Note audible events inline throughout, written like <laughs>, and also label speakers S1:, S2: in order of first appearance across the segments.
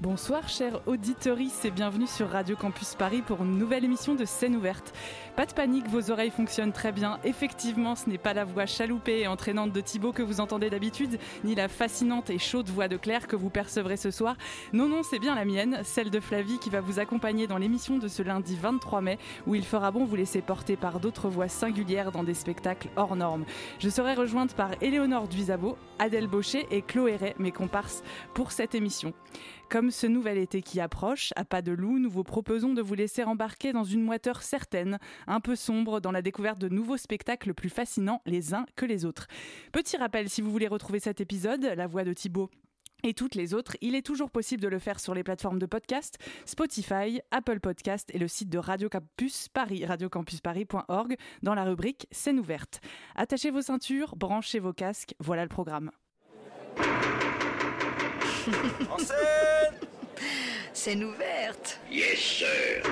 S1: Bonsoir chers auditeurs et bienvenue sur Radio Campus Paris pour une nouvelle émission de Scène ouverte. Pas de panique, vos oreilles fonctionnent très bien. Effectivement, ce n'est pas la voix chaloupée et entraînante de Thibaut que vous entendez d'habitude, ni la fascinante et chaude voix de Claire que vous percevrez ce soir. Non, non, c'est bien la mienne, celle de Flavie qui va vous accompagner dans l'émission de ce lundi 23 mai, où il fera bon vous laisser porter par d'autres voix singulières dans des spectacles hors normes. Je serai rejointe par Éléonore Duisabo, Adèle Baucher et Chloé Ray, mes comparses, pour cette émission. Comme ce nouvel été qui approche, à pas de loup, nous vous proposons de vous laisser embarquer dans une moiteur certaine, un peu sombre, dans la découverte de nouveaux spectacles plus fascinants les uns que les autres. Petit rappel, si vous voulez retrouver cet épisode, la voix de Thibaut et toutes les autres, il est toujours possible de le faire sur les plateformes de podcast, Spotify, Apple Podcast et le site de Radio Campus Paris, radiocampusparis.org, dans la rubrique Scène ouverte. Attachez vos ceintures, branchez vos casques, voilà le programme.
S2: En scène
S3: Scène ouverte.
S4: Yes, sir.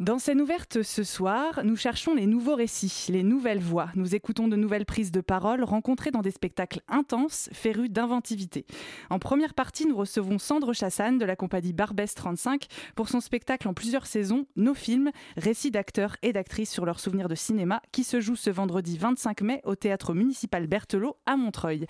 S1: Dans scène ouverte ce soir, nous cherchons les nouveaux récits, les nouvelles voix. Nous écoutons de nouvelles prises de parole rencontrées dans des spectacles intenses, férus d'inventivité. En première partie, nous recevons Sandre Chassagne de la compagnie Barbès 35 pour son spectacle en plusieurs saisons, Nos films, récits d'acteurs et d'actrices sur leurs souvenirs de cinéma, qui se joue ce vendredi 25 mai au théâtre municipal Berthelot à Montreuil.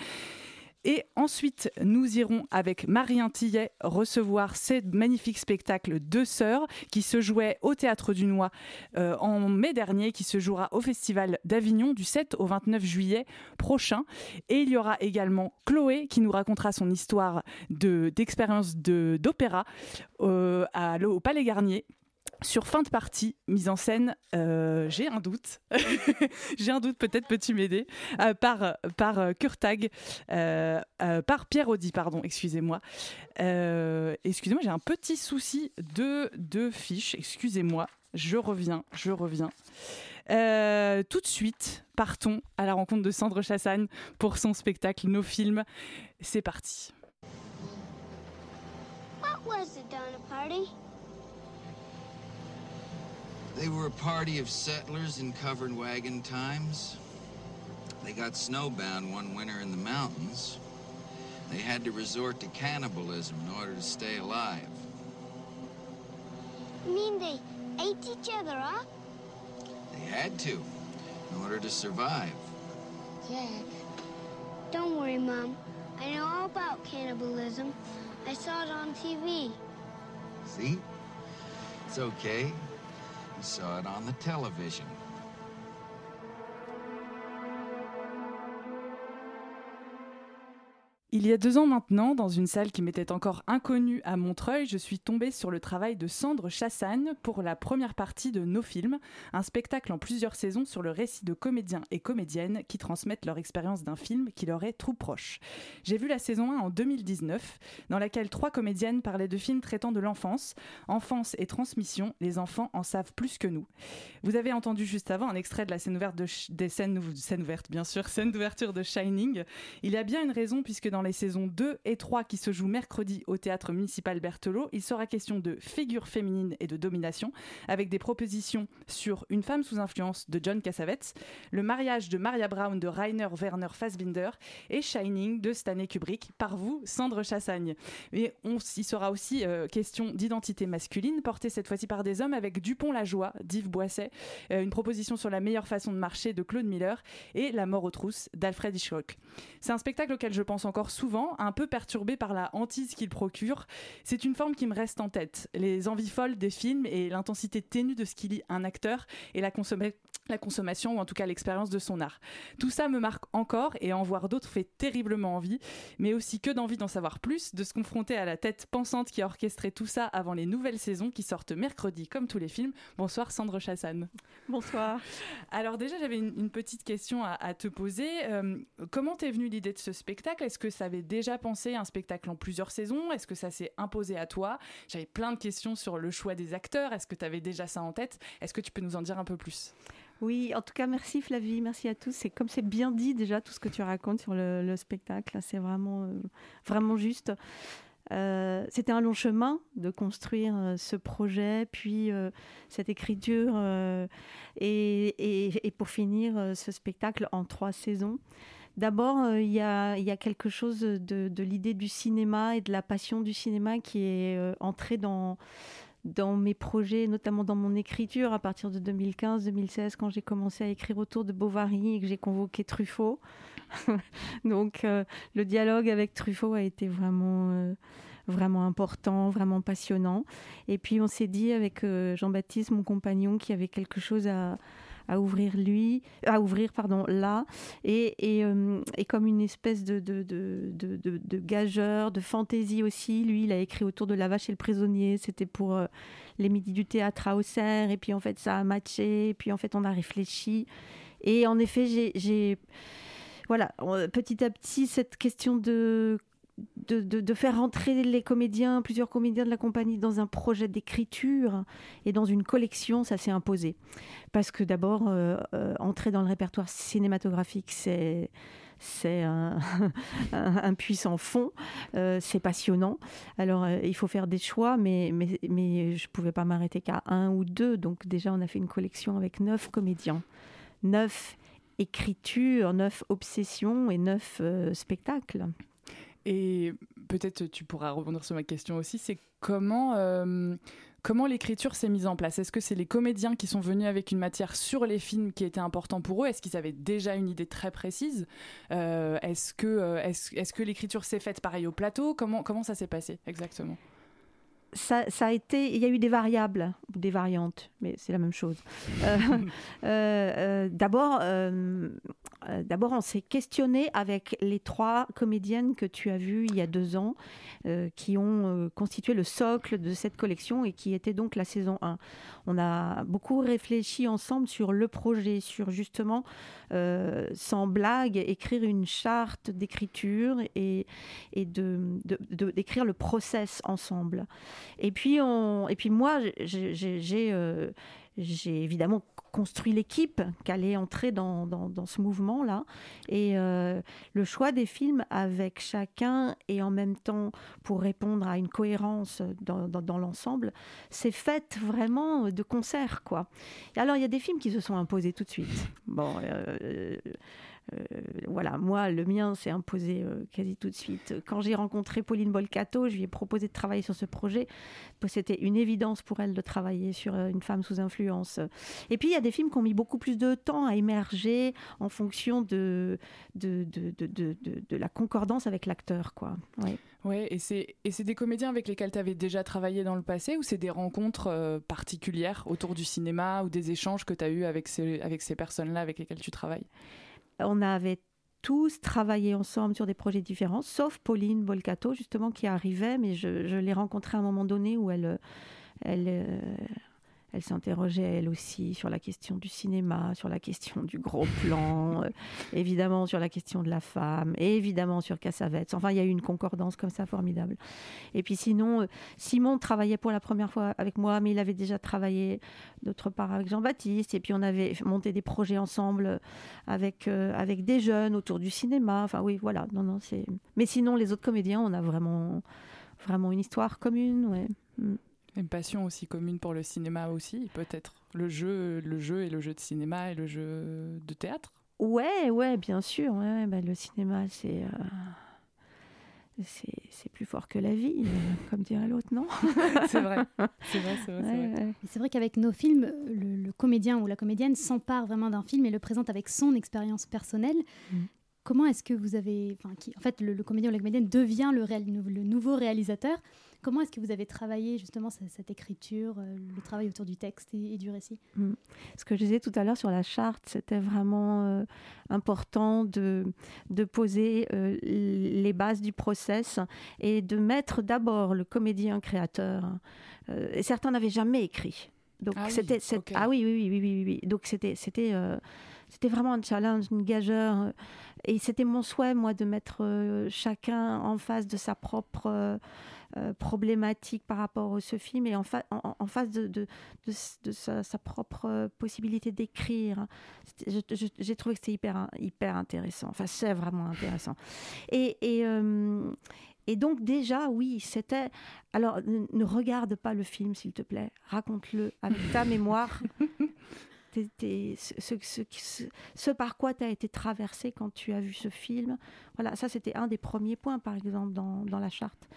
S1: Et ensuite, nous irons avec Marie Tillet recevoir ce magnifique spectacle Deux Sœurs qui se jouait au Théâtre du Noix euh, en mai dernier, qui se jouera au Festival d'Avignon du 7 au 29 juillet prochain. Et il y aura également Chloé qui nous racontera son histoire d'expérience d'opéra euh, au Palais Garnier sur fin de partie, mise en scène, euh, j'ai un doute, <laughs> j'ai un doute, peut-être peux-tu m'aider, euh, par, par euh, Kurtag, par Pierre Audi, pardon, excusez-moi. excusez-moi, j'ai un petit souci de, de fiche, excusez-moi, je reviens, je reviens. tout de suite, partons à la rencontre de Sandre Chassagne pour son spectacle Nos films. C'est parti.
S5: What was?
S6: They were a party of settlers in covered wagon times. They got snowbound one winter in the mountains. They had to resort to cannibalism in order to stay alive.
S5: You mean they ate each other up?
S6: They had to, in order to survive.
S5: Jack, don't worry, Mom. I know all about cannibalism. I saw it on TV.
S6: See? It's okay. Saw it on the television.
S1: Il y a deux ans maintenant, dans une salle qui m'était encore inconnue à Montreuil, je suis tombée sur le travail de Sandre Chassagne pour la première partie de Nos Films, un spectacle en plusieurs saisons sur le récit de comédiens et comédiennes qui transmettent leur expérience d'un film qui leur est trop proche. J'ai vu la saison 1 en 2019, dans laquelle trois comédiennes parlaient de films traitant de l'enfance, enfance et transmission, les enfants en savent plus que nous. Vous avez entendu juste avant un extrait de la scène ouverte de des scènes, bien sûr, scène d'ouverture de Shining. Il y a bien une raison puisque dans dans les saisons 2 et 3 qui se jouent mercredi au théâtre municipal Berthelot, il sera question de figures féminines et de domination, avec des propositions sur Une femme sous influence de John Cassavetes, Le mariage de Maria Brown de Rainer Werner Fassbinder et Shining de Stanley Kubrick, par vous, Sandre Chassagne. Mais on, il sera aussi euh, question d'identité masculine, portée cette fois-ci par des hommes avec Dupont-la-Joie d'Yves Boisset, euh, une proposition sur la meilleure façon de marcher de Claude Miller et La mort aux trousses d'Alfred Hitchcock. C'est un spectacle auquel je pense encore souvent, un peu perturbé par la hantise qu'il procure. C'est une forme qui me reste en tête. Les envies folles des films et l'intensité ténue de ce qu'il lit un acteur et la, la consommation, ou en tout cas l'expérience de son art. Tout ça me marque encore et en voir d'autres fait terriblement envie, mais aussi que d'envie d'en savoir plus, de se confronter à la tête pensante qui a orchestré tout ça avant les nouvelles saisons qui sortent mercredi, comme tous les films. Bonsoir Sandre Chassagne.
S7: Bonsoir.
S1: Alors déjà, j'avais une, petite question à, te poser. Euh, comment t'es venue l'idée de ce spectacle? Est-ce que tu avais déjà pensé un spectacle en plusieurs saisons? Est-ce que ça s'est imposé à toi? J'avais plein de questions sur le choix des acteurs. Est-ce que tu avais déjà ça en tête? Est-ce que tu peux nous en dire un peu plus?
S7: Oui, en tout cas, merci Flavie, merci à tous. C'est comme c'est bien dit déjà tout ce que tu racontes sur le, spectacle. C'est vraiment, euh, vraiment juste. Euh, c'était un long chemin de construire euh, ce projet, puis cette écriture, et, pour finir ce spectacle en trois saisons. D'abord, il y, a, quelque chose de l'idée du cinéma et de la passion du cinéma qui est entrée dans mes projets, notamment dans mon écriture, à partir de 2015-2016, quand j'ai commencé à écrire autour de Bovary et que j'ai convoqué Truffaut. <laughs> Donc euh, le dialogue avec Truffaut a été vraiment, euh, important, vraiment passionnant. Et puis on s'est dit avec euh, Jean-Baptiste, mon compagnon, qu'il y avait quelque chose à, à ouvrir lui, à ouvrir pardon là, et, et, euh, et comme une espèce de de, de, de, gageur, de fantaisie aussi. Lui, il a écrit autour de La Vache et le prisonnier. C'était pour euh, les midis du théâtre à Auxerre, et puis en fait ça a matché, puis en fait on a réfléchi, et en effet j'ai voilà, petit à petit, cette question de de, de, faire rentrer les comédiens, plusieurs comédiens de la compagnie dans un projet d'écriture et dans une collection, ça s'est imposé. Parce que d'abord, euh, euh, entrer dans le répertoire cinématographique, c'est c'est un, <laughs> puissant fond, euh, c'est passionnant. Alors, il faut faire des choix, mais, mais, mais je ne pouvais pas m'arrêter qu'à un ou deux. Donc, déjà, on a fait une collection avec neuf comédiens, neuf écritures, neuf obsessions et neuf spectacles.
S1: Et peut-être tu pourras rebondir sur ma question aussi, c'est comment, euh, comment l'écriture s'est mise en place? Est-ce que c'est les comédiens qui sont venus avec une matière sur les films qui était important pour eux? Est-ce qu'ils avaient déjà une idée très précise? Euh, Est-ce que, euh, est que l'écriture s'est faite pareil au plateau? Comment, comment ça s'est passé exactement?
S7: Ça, a été, il y a eu des variables, des variantes, mais c'est la même chose. Euh, <laughs> d'abord, d'abord, on s'est questionné avec les trois comédiennes que tu as vues il y a deux ans, qui ont constitué le socle de cette collection et qui était donc la saison 1. On a beaucoup réfléchi ensemble sur le projet, sur justement, sans blague, écrire une charte d'écriture et, de, d'écrire le process ensemble. Et puis, on, et puis moi, j'ai euh, évidemment construit l'équipe qui allait entrer dans, dans, ce mouvement-là. Et euh, le choix des films avec chacun et en même temps pour répondre à une cohérence dans, dans, l'ensemble, c'est fait vraiment de concert. Quoi. Alors, il y a des films qui se sont imposés tout de suite. Bon, euh, voilà, moi, le mien s'est imposé euh, quasi tout de suite. Quand j'ai rencontré Pauline Bolcato, je lui ai proposé de travailler sur ce projet. C'était une évidence pour elle de travailler sur euh, une femme sous influence. Et puis, il y a des films qui ont mis beaucoup plus de temps à émerger en fonction de, la concordance avec l'acteur. quoi.
S1: Ouais. Ouais, et c'est des comédiens avec lesquels tu avais déjà travaillé dans le passé ou c'est des rencontres particulières autour du cinéma ou des échanges que tu as eu avec ces avec ces personnes-là avec lesquelles tu travailles?
S7: On avait tous travaillé ensemble sur des projets différents, sauf Pauline Bolcato, justement, qui arrivait, mais je, l'ai rencontrée à un moment donné où elle, elle, euh, elle s'interrogeait elle aussi sur la question du cinéma, sur la question du gros plan, <laughs> euh, évidemment sur la question de la femme, et évidemment sur Cassavetes. Enfin, il y a eu une concordance comme ça formidable. Et puis sinon, euh, Simon travaillait pour la première fois avec moi, mais il avait déjà travaillé d'autre part avec Jean-Baptiste. Et puis on avait monté des projets ensemble avec, euh, avec des jeunes autour du cinéma. Enfin oui, voilà. Non, non, c'est. Mais sinon, les autres comédiens, on a vraiment, vraiment une histoire commune. Ouais. Mm.
S1: Une passion aussi commune pour le cinéma aussi, peut-être. Le jeu, le jeu et le jeu de cinéma et le jeu de théâtre.
S7: Ouais, ouais, bien sûr. Ouais, bah, le cinéma, c'est. Euh, c'est plus fort que la vie, <laughs> comme dirait l'autre, non? <laughs>
S1: C'est vrai, c'est vrai, c'est vrai.
S8: C'est vrai, qu'avec nos films, le, comédien ou la comédienne s'empare vraiment d'un film et le présente avec son expérience personnelle. Mm. Comment est-ce que vous avez, enfin, qui, en fait, le, comédien ou la comédienne devient le, le nouveau réalisateur? Comment est-ce que vous avez travaillé justement cette, écriture, euh, le travail autour du texte et, du récit?
S7: Mm. Ce que je disais tout à l'heure sur la charte, c'était vraiment euh, important de, de poser euh, les bases du process et de mettre d'abord le comédien créateur. et certains n'avaient jamais écrit Donc
S1: Ah oui,
S7: c'était c'est-
S1: ok.
S7: ah oui oui oui oui oui, oui. donc c'était c'était euh, c'était vraiment un challenge, une gageure et c'était mon souhait moi de mettre euh, chacun en face de sa propre euh, euh, problématique par rapport à ce film et en, fa- en- en- en face de, de, de s- de sa, sa propre euh, possibilité d'écrire. J'ai trouvé que c'était hyper, hyper intéressant. Enfin, c'est vraiment intéressant. Et, et, euh, et donc déjà, oui, c'était... Alors, ne, ne regarde pas le film, s'il te plaît. Raconte-le avec ta mémoire. <laughs> Ce, ce- ce- ce- ce par quoi tu as été traversé quand tu as vu ce film. Voilà, ça c'était un des premiers points, par exemple, dans, dans la charte.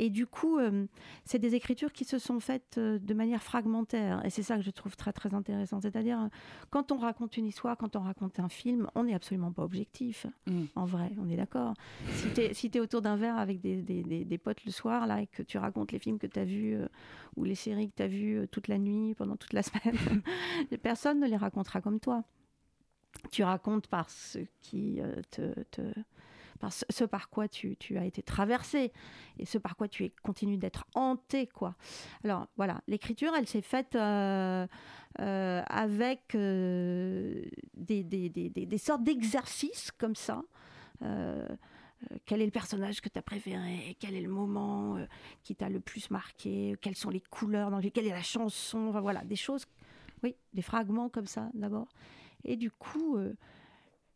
S7: Et du coup, euh, c'est des écritures qui se sont faites euh, de manière fragmentaire. Et c'est ça que je trouve très, très intéressant. C'est-à-dire, euh, quand on raconte une histoire, quand on raconte un film, on n'est absolument pas objectif.
S1: Mm.
S7: En vrai, on est d'accord. Si tu es, si autour d'un verre avec des, des- des- des potes le soir, là, et que tu racontes les films que tu as vus euh, ou les séries que tu as vues euh, toute la nuit, pendant toute la <laughs> semaine, <laughs> personne ne les racontera comme toi. Tu racontes par ce qui te, te- ce, par quoi tu, as été traversé et ce par quoi tu es, continues d'être hanté quoi. Alors voilà, l'écriture elle s'est faite euh, euh, avec euh, des, sortes d'exercices comme ça. Quel est le personnage que tu as préféré? Quel est le moment qui t'a le plus marqué? Quelles sont les couleurs dans. Quelle est la chanson? Voilà, des choses, oui, des fragments comme ça d'abord. Et du coup,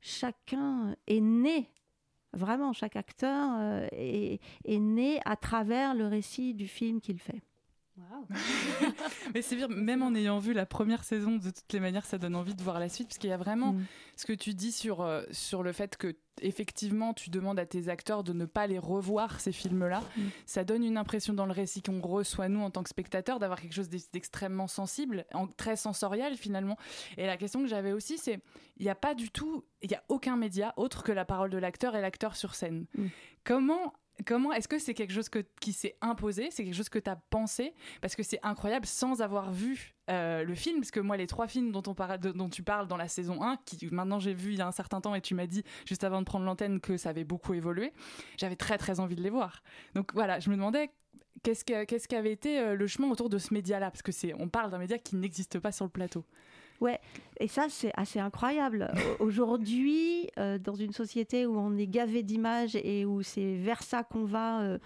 S7: chacun est né, vraiment, chaque acteur euh, est, est né à travers le récit du film qu'il fait. <laughs>
S1: Mais c'est bien, même en ayant vu la première saison, de toutes les manières, ça donne envie de voir la suite, parce qu'il y a vraiment
S7: Mm.
S1: ce que tu dis sur, euh, sur le fait que effectivement tu demandes à tes acteurs de ne pas les revoir ces films-là.
S7: Mm.
S1: Ça donne une impression dans le récit qu'on reçoit nous en tant que spectateurs d'avoir quelque chose d'ex- d'extrêmement sensible, en- très sensoriel finalement. Et la question que j'avais aussi, c'est il n'y a pas du tout, il n'y a aucun média autre que la parole de l'acteur et l'acteur sur scène.
S7: Mm.
S1: Comment Comment est-ce que c'est quelque chose qui s'est imposé? C'est quelque chose que tu as pensé? Parce que c'est incroyable sans avoir vu euh, le film. Parce que moi, les trois films dont, on dont tu parles dans la saison 1, qui maintenant j'ai vu il y a un certain temps et tu m'as dit juste avant de prendre l'antenne que ça avait beaucoup évolué, j'avais très très envie de les voir. Donc voilà, je me demandais qu'est-ce que- qu'est-ce qu'avait été euh, le chemin autour de ce média-là? Parce que c'est, on parle d'un média qui n'existe pas sur le plateau.
S7: Ouais, et ça c'est assez incroyable. Au- <laughs> Aujourd'hui, euh, dans une société où on est gavé d'images et où c'est vers ça qu'on va, euh,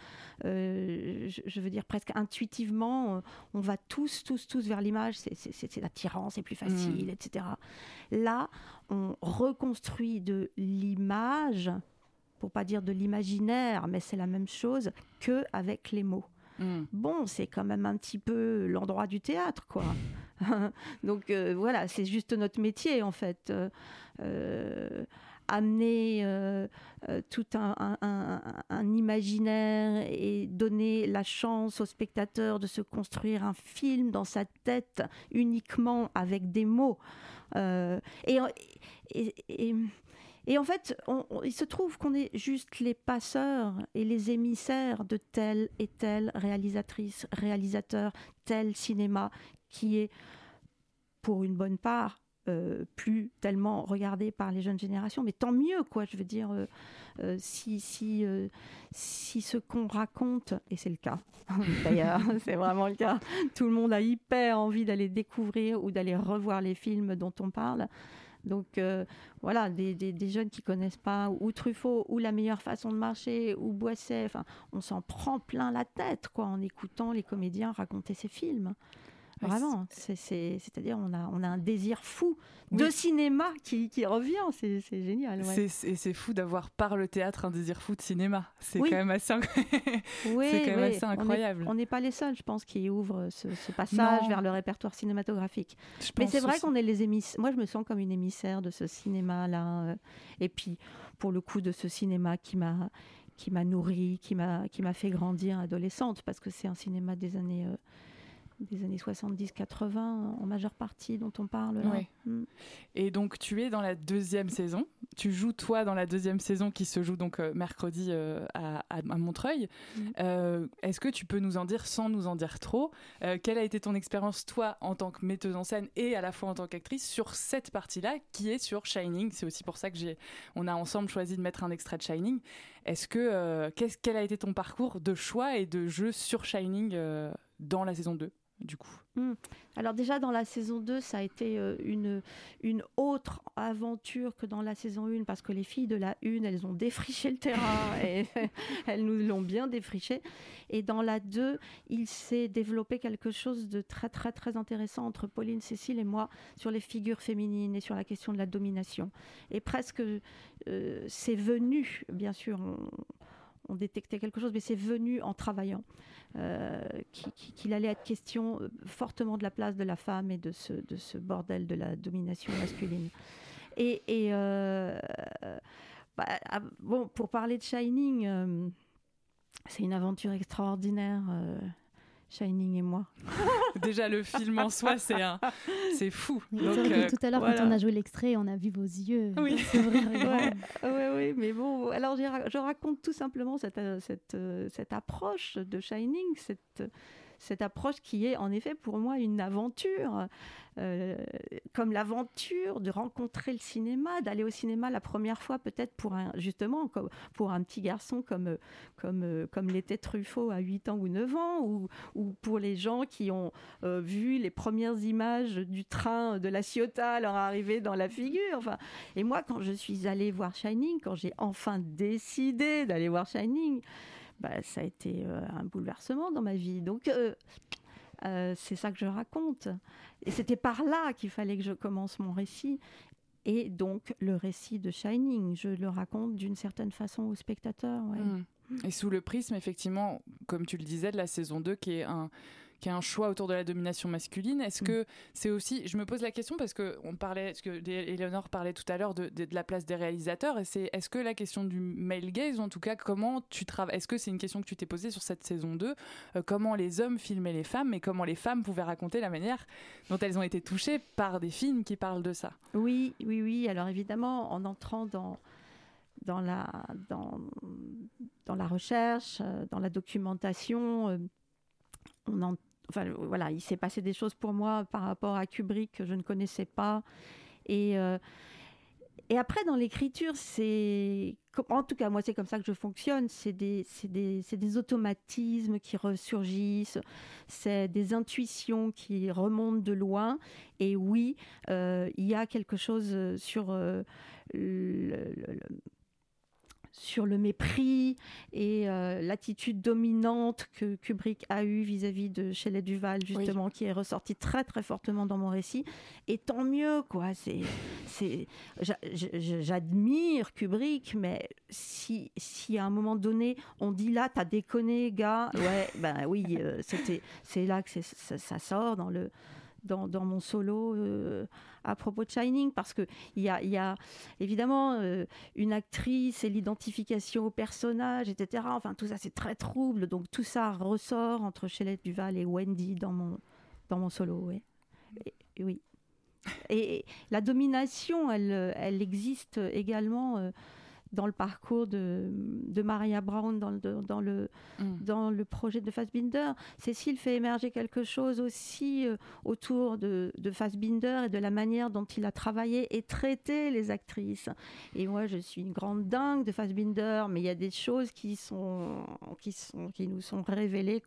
S7: euh, je, veux dire presque intuitivement, on va tous, tous, tous vers l'image. C'est- attirant, c'est plus facile, etc. Là, on reconstruit de l'image, pour pas dire de l'imaginaire, mais c'est la même chose que avec les mots.
S1: Mm.
S7: Bon, c'est quand même un petit peu l'endroit du théâtre, quoi. <laughs> Donc euh, voilà, c'est juste notre métier en fait. Euh, euh, amener tout un, imaginaire et donner la chance au spectateur de se construire un film dans sa tête uniquement avec des mots. Et, en fait, il se trouve qu'on est juste les passeurs et les émissaires de telle et telle réalisatrice, réalisateur, tel cinéma qui est, pour une bonne part, euh, plus tellement regardé par les jeunes générations. Mais tant mieux, quoi. Je veux dire, euh, euh, si, si, ce qu'on raconte, et c'est le cas, <laughs> d'ailleurs, <laughs> c'est vraiment le cas, tout le monde a hyper envie d'aller découvrir ou d'aller revoir les films dont on parle. Donc voilà, des, des- jeunes qui connaissent pas ou Truffaut ou La meilleure façon de marcher ou Boisset, on s'en prend plein la tête quoi en écoutant les comédiens raconter ces films. Vraiment, c'est, c'est, c'est-à-dire on a, on a un désir fou de cinéma qui, qui revient, c'est, génial. ouais.
S1: C'est- Et c'est fou d'avoir par le théâtre un désir fou de cinéma. C'est
S7: Oui.
S1: quand même assez, inc- <laughs>
S7: Oui,
S1: quand même assez incroyable.
S7: On n'est pas les seuls, je pense, qui ouvrent ce, ce passage
S1: Non.
S7: vers le répertoire cinématographique.
S1: Je
S7: Mais c'est vrai qu'on est les émissaires. Moi, je me sens comme une émissaire de ce cinéma-là. euh, Et puis, pour le coup, de ce cinéma qui m'a qui m'a nourri, qui m'a qui m'a fait grandir adolescente, parce que c'est un cinéma des années euh, des années 70-80 en majeure partie dont on parle. là.
S1: Ouais.
S7: Mm.
S1: Et donc tu es dans la deuxième saison. Tu joues toi dans la deuxième saison qui se joue donc euh, mercredi euh, à, Montreuil.
S7: Mhm.
S1: Euh, Est-ce que tu peux nous en dire sans nous en dire trop euh, Quelle a été ton expérience toi en tant que metteuse en scène et à la fois en tant qu'actrice sur cette partie-là qui est sur Shining? C'est aussi pour ça que j'ai, on a ensemble choisi de mettre un extrait de Shining. Est-ce que euh, qu'est-ce quel a été ton parcours de choix et de jeu sur Shining dans la saison 2 du coup
S7: Hmm. Alors déjà dans la saison 2, ça a été euh, une, une autre aventure que dans la saison 1 parce que les filles de la 1, elles ont défriché le terrain <laughs> et <laughs> elles nous l'ont bien défriché. Et dans la 2, il s'est développé quelque chose de très très très intéressant entre Pauline, Cécile et moi sur les figures féminines et sur la question de la domination. Et presque euh, c'est venu, bien sûr, on, on détectait quelque chose, mais c'est venu en travaillant. Euh, qui- qui- qu'il allait être question euh, fortement de la place de la femme et de ce, de ce bordel de la domination masculine. Et, euh, bah, ah, bon, pour parler de Shining, c'est une aventure extraordinaire. Shining et moi. <laughs>
S1: Déjà, le film en soi, c'est un... c'est fou. <laughs> Donc,
S8: c'est
S1: euh,
S8: tout à l'heure,
S7: voilà.
S8: quand on a joué l'extrait, on a vu vos yeux.
S1: Oui. <laughs>
S7: Ouais, ouais, ouais, mais bon, alors je raconte tout simplement cette, euh, cette, euh, cette approche de Shining, cette, cette approche qui est en effet pour moi une aventure, euh, comme l'aventure de rencontrer le cinéma, d'aller au cinéma la première fois peut-être pour un, justement pour un petit garçon comme, comme, comme l'était Truffaut à 8 ans ou 9 ans, ou, ou pour les gens qui ont euh, vu les premières images du train de la Ciotat leur arriver dans la figure. Enfin, et moi, quand je suis allée voir Shining, quand j'ai enfin décidé d'aller voir Shining, bah, ça a été euh, un bouleversement dans ma vie. Donc, euh, euh, c'est ça que je raconte. Et c'était par là qu'il fallait que je commence mon récit. Et donc, le récit de Shining, je le raconte d'une certaine façon au spectateur. ouais.
S1: Mm. Et sous le prisme, effectivement, comme tu le disais, de la saison 2, qui est un, qui est un choix autour de la domination masculine. Est-ce
S7: Mm.
S1: que c'est aussi, je me pose la question parce que on parlait, parce que Eleonore parlait tout à l'heure de, de- de la place des réalisateurs, et c'est, est-ce que la question du male gaze, ou en tout cas, comment tu travailles, est-ce que c'est une question que tu t'es posée sur cette saison 2, euh, comment les hommes filmaient les femmes, et comment les femmes pouvaient raconter la manière dont elles ont été touchées par des films qui parlent de ça?
S7: Oui, oui, oui. Alors évidemment, en entrant dans, dans, la, dans, dans la recherche, euh, dans la documentation, euh, on en- enfin, voilà, il s'est passé des choses pour moi par rapport à Kubrick que je ne connaissais pas. Et, euh, après, dans l'écriture, c'est. En tout cas, moi, c'est comme ça que je fonctionne. C'est des, automatismes qui ressurgissent. C'est des intuitions qui remontent de loin. Et oui, euh, il y a quelque chose euh, sur le- sur le mépris et euh, l'attitude dominante que Kubrick a eue vis-à-vis de Shelley Duval, justement, qui est ressorti très très fortement dans mon récit. Et tant mieux, quoi. C'est, c'est, j'a- j'a- j'admire Kubrick, mais si, si à un moment donné on dit là, t'as déconné, gars, ouais, ben oui, euh, c'était, c'est là que ça sort dans le dans, mon solo euh, à propos de Shining, parce que il y a, y a évidemment euh, une actrice et l'identification au personnage, etc. Enfin, tout ça, c'est très trouble. Donc, tout ça ressort entre Shelley Duval et Wendy dans mon, dans mon solo. ouais. Oui. Et la domination, elle, elle existe également euh, dans le parcours de, de Maria Brown, dans le, dans le,
S1: Mm.
S7: dans le projet de Fassbinder. Cécile fait émerger quelque chose aussi euh, autour de, de Fassbinder et de la manière dont il a travaillé et traité les actrices. Et moi, je suis une grande dingue de Fassbinder, mais il y a des choses qui, sont, qui, sont, qui nous sont révélées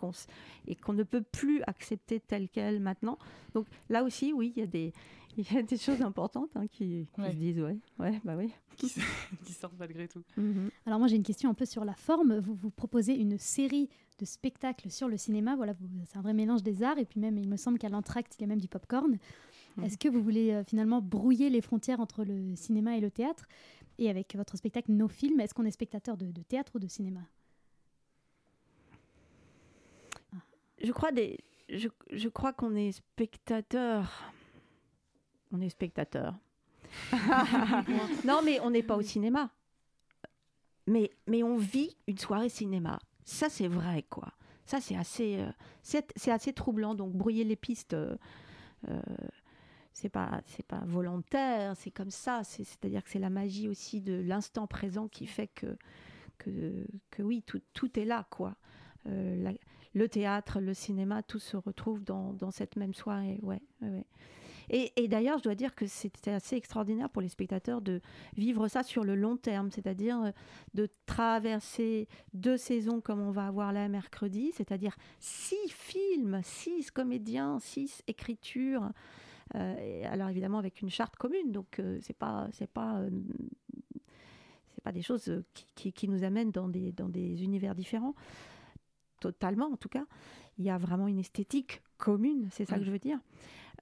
S7: et qu'on ne peut plus accepter telles quelles maintenant. Donc là aussi, oui, il y a des, il y a des choses importantes hein, qui, qui
S1: Ouais.
S7: se disent, ouais, ouais, bah oui.
S1: qui, <laughs> qui sortent malgré tout.
S7: Mhm.
S8: Alors moi j'ai une question un peu sur la forme. Vous vous proposez une série de spectacles sur le cinéma. Voilà, vous- c'est un vrai mélange des arts. Et puis même, il me semble qu'à l'entracte, il y a même du popcorn.
S7: Mhm.
S8: Est-ce que vous voulez euh, finalement brouiller les frontières entre le cinéma et le théâtre? Et avec votre spectacle Nos films, est-ce qu'on est spectateur de, de théâtre ou de cinéma?
S7: Je crois, des, je, je crois qu'on est spectateur. On est spectateur. <laughs> non, mais on n'est pas au cinéma. Mais, mais on vit une soirée cinéma. Ça, c'est vrai, quoi. Ça, c'est assez, euh, c'est, assez troublant. Donc, brouiller les pistes, euh, euh, c'est pas, c'est pas volontaire. C'est comme ça. C'est, c'est-à-dire que c'est la magie aussi de l'instant présent qui fait que, que, que oui, tout, tout est là, quoi. Euh, la- le théâtre, le cinéma, tout se retrouve dans, dans cette même soirée. Ouais, ouais. Et, d'ailleurs, je dois dire que c'était assez extraordinaire pour les spectateurs de vivre ça sur le long terme, c'est-à-dire euh, de traverser deux saisons comme on va avoir là mercredi, c'est-à-dire six films, six comédiens, six écritures. Euh, alors évidemment avec une charte commune, donc euh, c'est pas c'est pas euh, c'est pas des choses qui, qui- qui nous amènent dans des dans des univers différents, totalement en tout cas. Il y a vraiment une esthétique commune, c'est ça
S1: Mm.
S7: que je veux dire.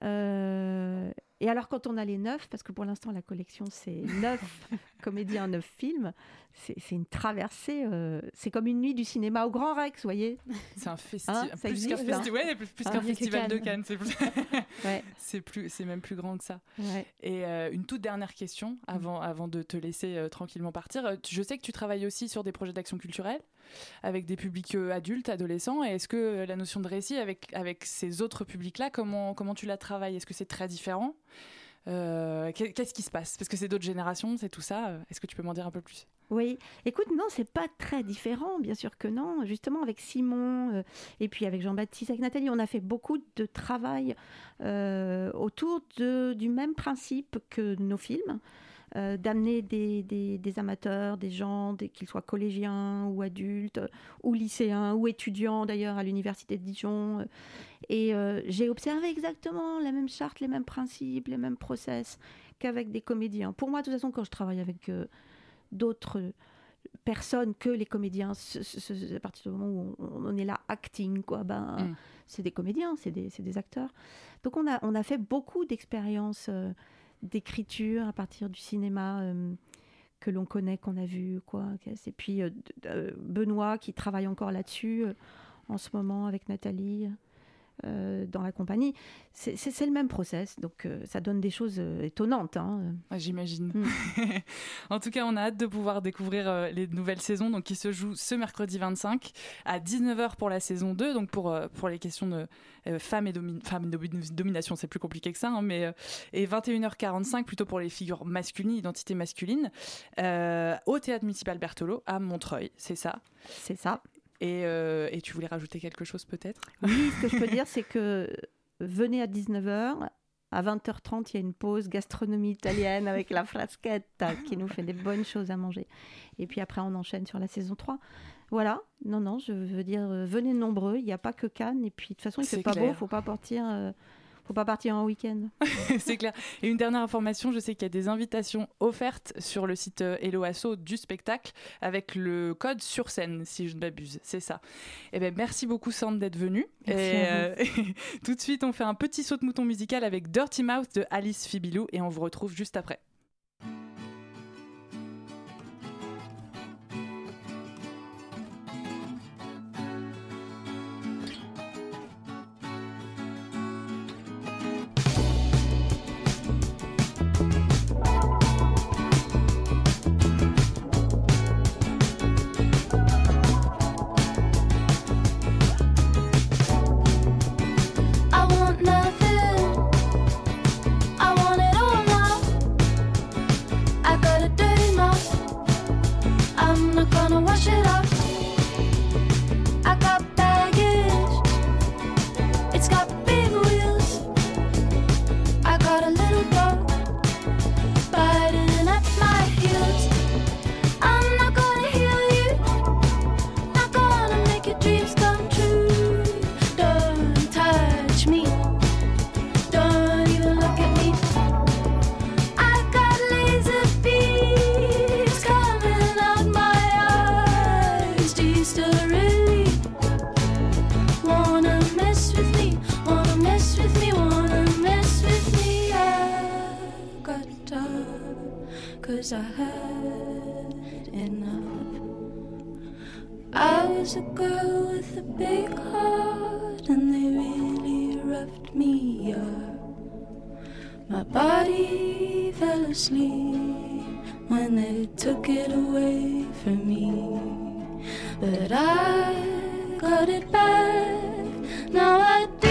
S7: Euh, et alors quand on a les neuf, parce que pour l'instant la collection c'est <laughs> neuf comédiens, neuf films, c'est une traversée, euh, c'est comme une nuit du cinéma au Grand Rex, vous voyez
S1: C'est un festival,
S7: Hein,
S1: plus qu'un
S7: existe, hein.
S1: festi- ouais, plus, plus festival de
S7: Cannes.
S1: C'est plus... <laughs> <laughs>
S7: Ouais.
S1: plus, c'est même plus grand que ça.
S7: Ouais.
S1: Et euh, une toute dernière question avant, avant de te laisser tranquillement partir. Je sais que tu travailles aussi sur des projets d'action culturelle avec des publics adultes, adolescents. Et est-ce que la notion de récit avec, avec ces autres publics-là, comment, comment tu la travailles? Est-ce que c'est très différent? Euh, qu'est- Qu'est-ce qui se passe? Parce que c'est d'autres générations, c'est tout ça. Euh, Est-ce que tu peux m'en dire un peu plus?
S7: Oui, écoute, non, c'est pas très différent, bien sûr que non. Justement, avec Simon euh, et puis avec Jean-Baptiste, avec Nathalie, on a fait beaucoup de travail autour de- du même principe que nos films, euh, d'amener des, des- des amateurs, des gens, des- qu'ils soient collégiens ou adultes, ou lycéens, ou étudiants d'ailleurs à l'université de Dijon. Et euh, j'ai observé exactement la même charte, les mêmes principes, les mêmes process qu'avec des comédiens. Pour moi, de toute façon, quand je travaille avec euh, d'autres personnes que les comédiens, ce- ce- ce- à partir du moment où on, on est là acting, quoi, ben,
S1: Mm.
S7: c'est des comédiens, c'est des, c'est des acteurs. Donc on a, on a fait beaucoup d'expériences euh, d'écriture à partir du cinéma euh, que l'on connaît, qu'on a vu, quoi. Et puis euh, euh, Benoît qui travaille encore là-dessus en ce moment avec Nathalie. Euh, dans la compagnie, c'est le même process, donc euh, ça donne des choses euh, étonnantes. hein.
S1: Ah, J'imagine.
S7: Mm. <laughs>
S1: en tout cas, on a hâte de pouvoir découvrir les nouvelles saisons donc, qui se jouent ce mercredi 25 à 19h pour la saison 2. Donc pour, pour les questions de femmes et, domi- femmes et domi- domination, c'est plus compliqué que ça. hein, mais, et 21h45 plutôt pour les figures masculines, identité masculine, au théâtre municipal Berthelot à Montreuil. C'est ça?
S7: C'est ça.
S1: Et, euh, et tu voulais rajouter quelque chose peut-être?
S7: Oui, ce que je peux dire, c'est que venez à 19h. À 20h30, il y a une pause gastronomie italienne avec la frasquette qui nous fait des bonnes choses à manger. Et puis après, on enchaîne sur la saison 3. Voilà. Non, non, je veux dire, euh, venez nombreux. Il n'y a pas que Cannes. Et puis, de toute façon, il
S1: C'est
S7: fait pas beau. faut pas partir. euh, faut pas partir en week-end. <laughs>
S1: c'est clair. Et une dernière information, je sais qu'il y a des invitations offertes sur le site euh, Hello Asso du spectacle avec le code sur scène, si je ne m'abuse. C'est ça. Eh ben, merci beaucoup, Sand, d'être venue.
S7: Merci
S1: Et, euh, <laughs> tout de suite, on fait un petit saut de mouton musical avec Dirty Mouth de Alice Fibilou et on vous retrouve juste après.
S9: Still really wanna mess with me? Wanna mess with me? Wanna mess with me? I got up 'cause I had enough. I was a girl with a big heart, and they really roughed me up. My body fell asleep when they took it away from me. But I got it back. Now I do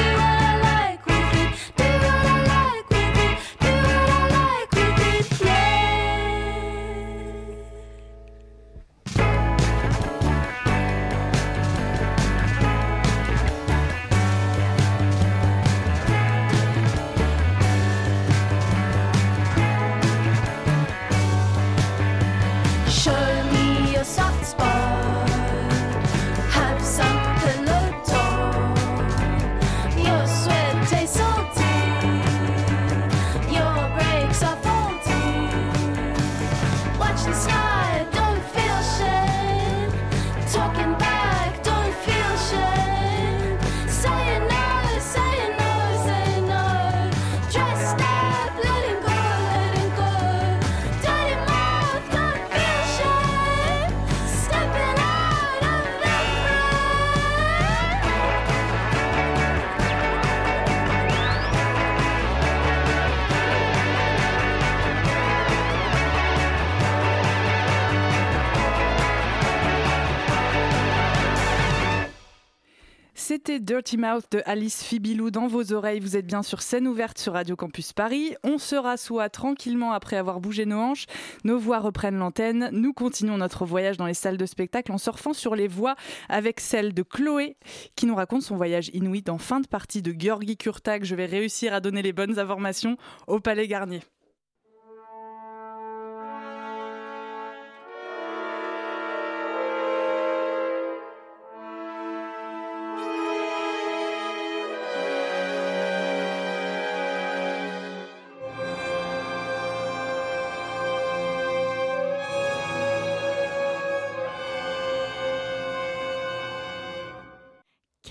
S1: Dirty Mouth de Alice Fibilou dans vos oreilles. Vous êtes bien sur scène ouverte sur Radio Campus Paris. On se rassoit tranquillement après avoir bougé nos hanches. Nos voix reprennent l'antenne. Nous continuons notre voyage dans les salles de spectacle en surfant sur les voix avec celle de Chloé qui nous raconte son voyage inuit en fin de partie de Georgi Kurtag. Je vais réussir à donner les bonnes informations au Palais Garnier.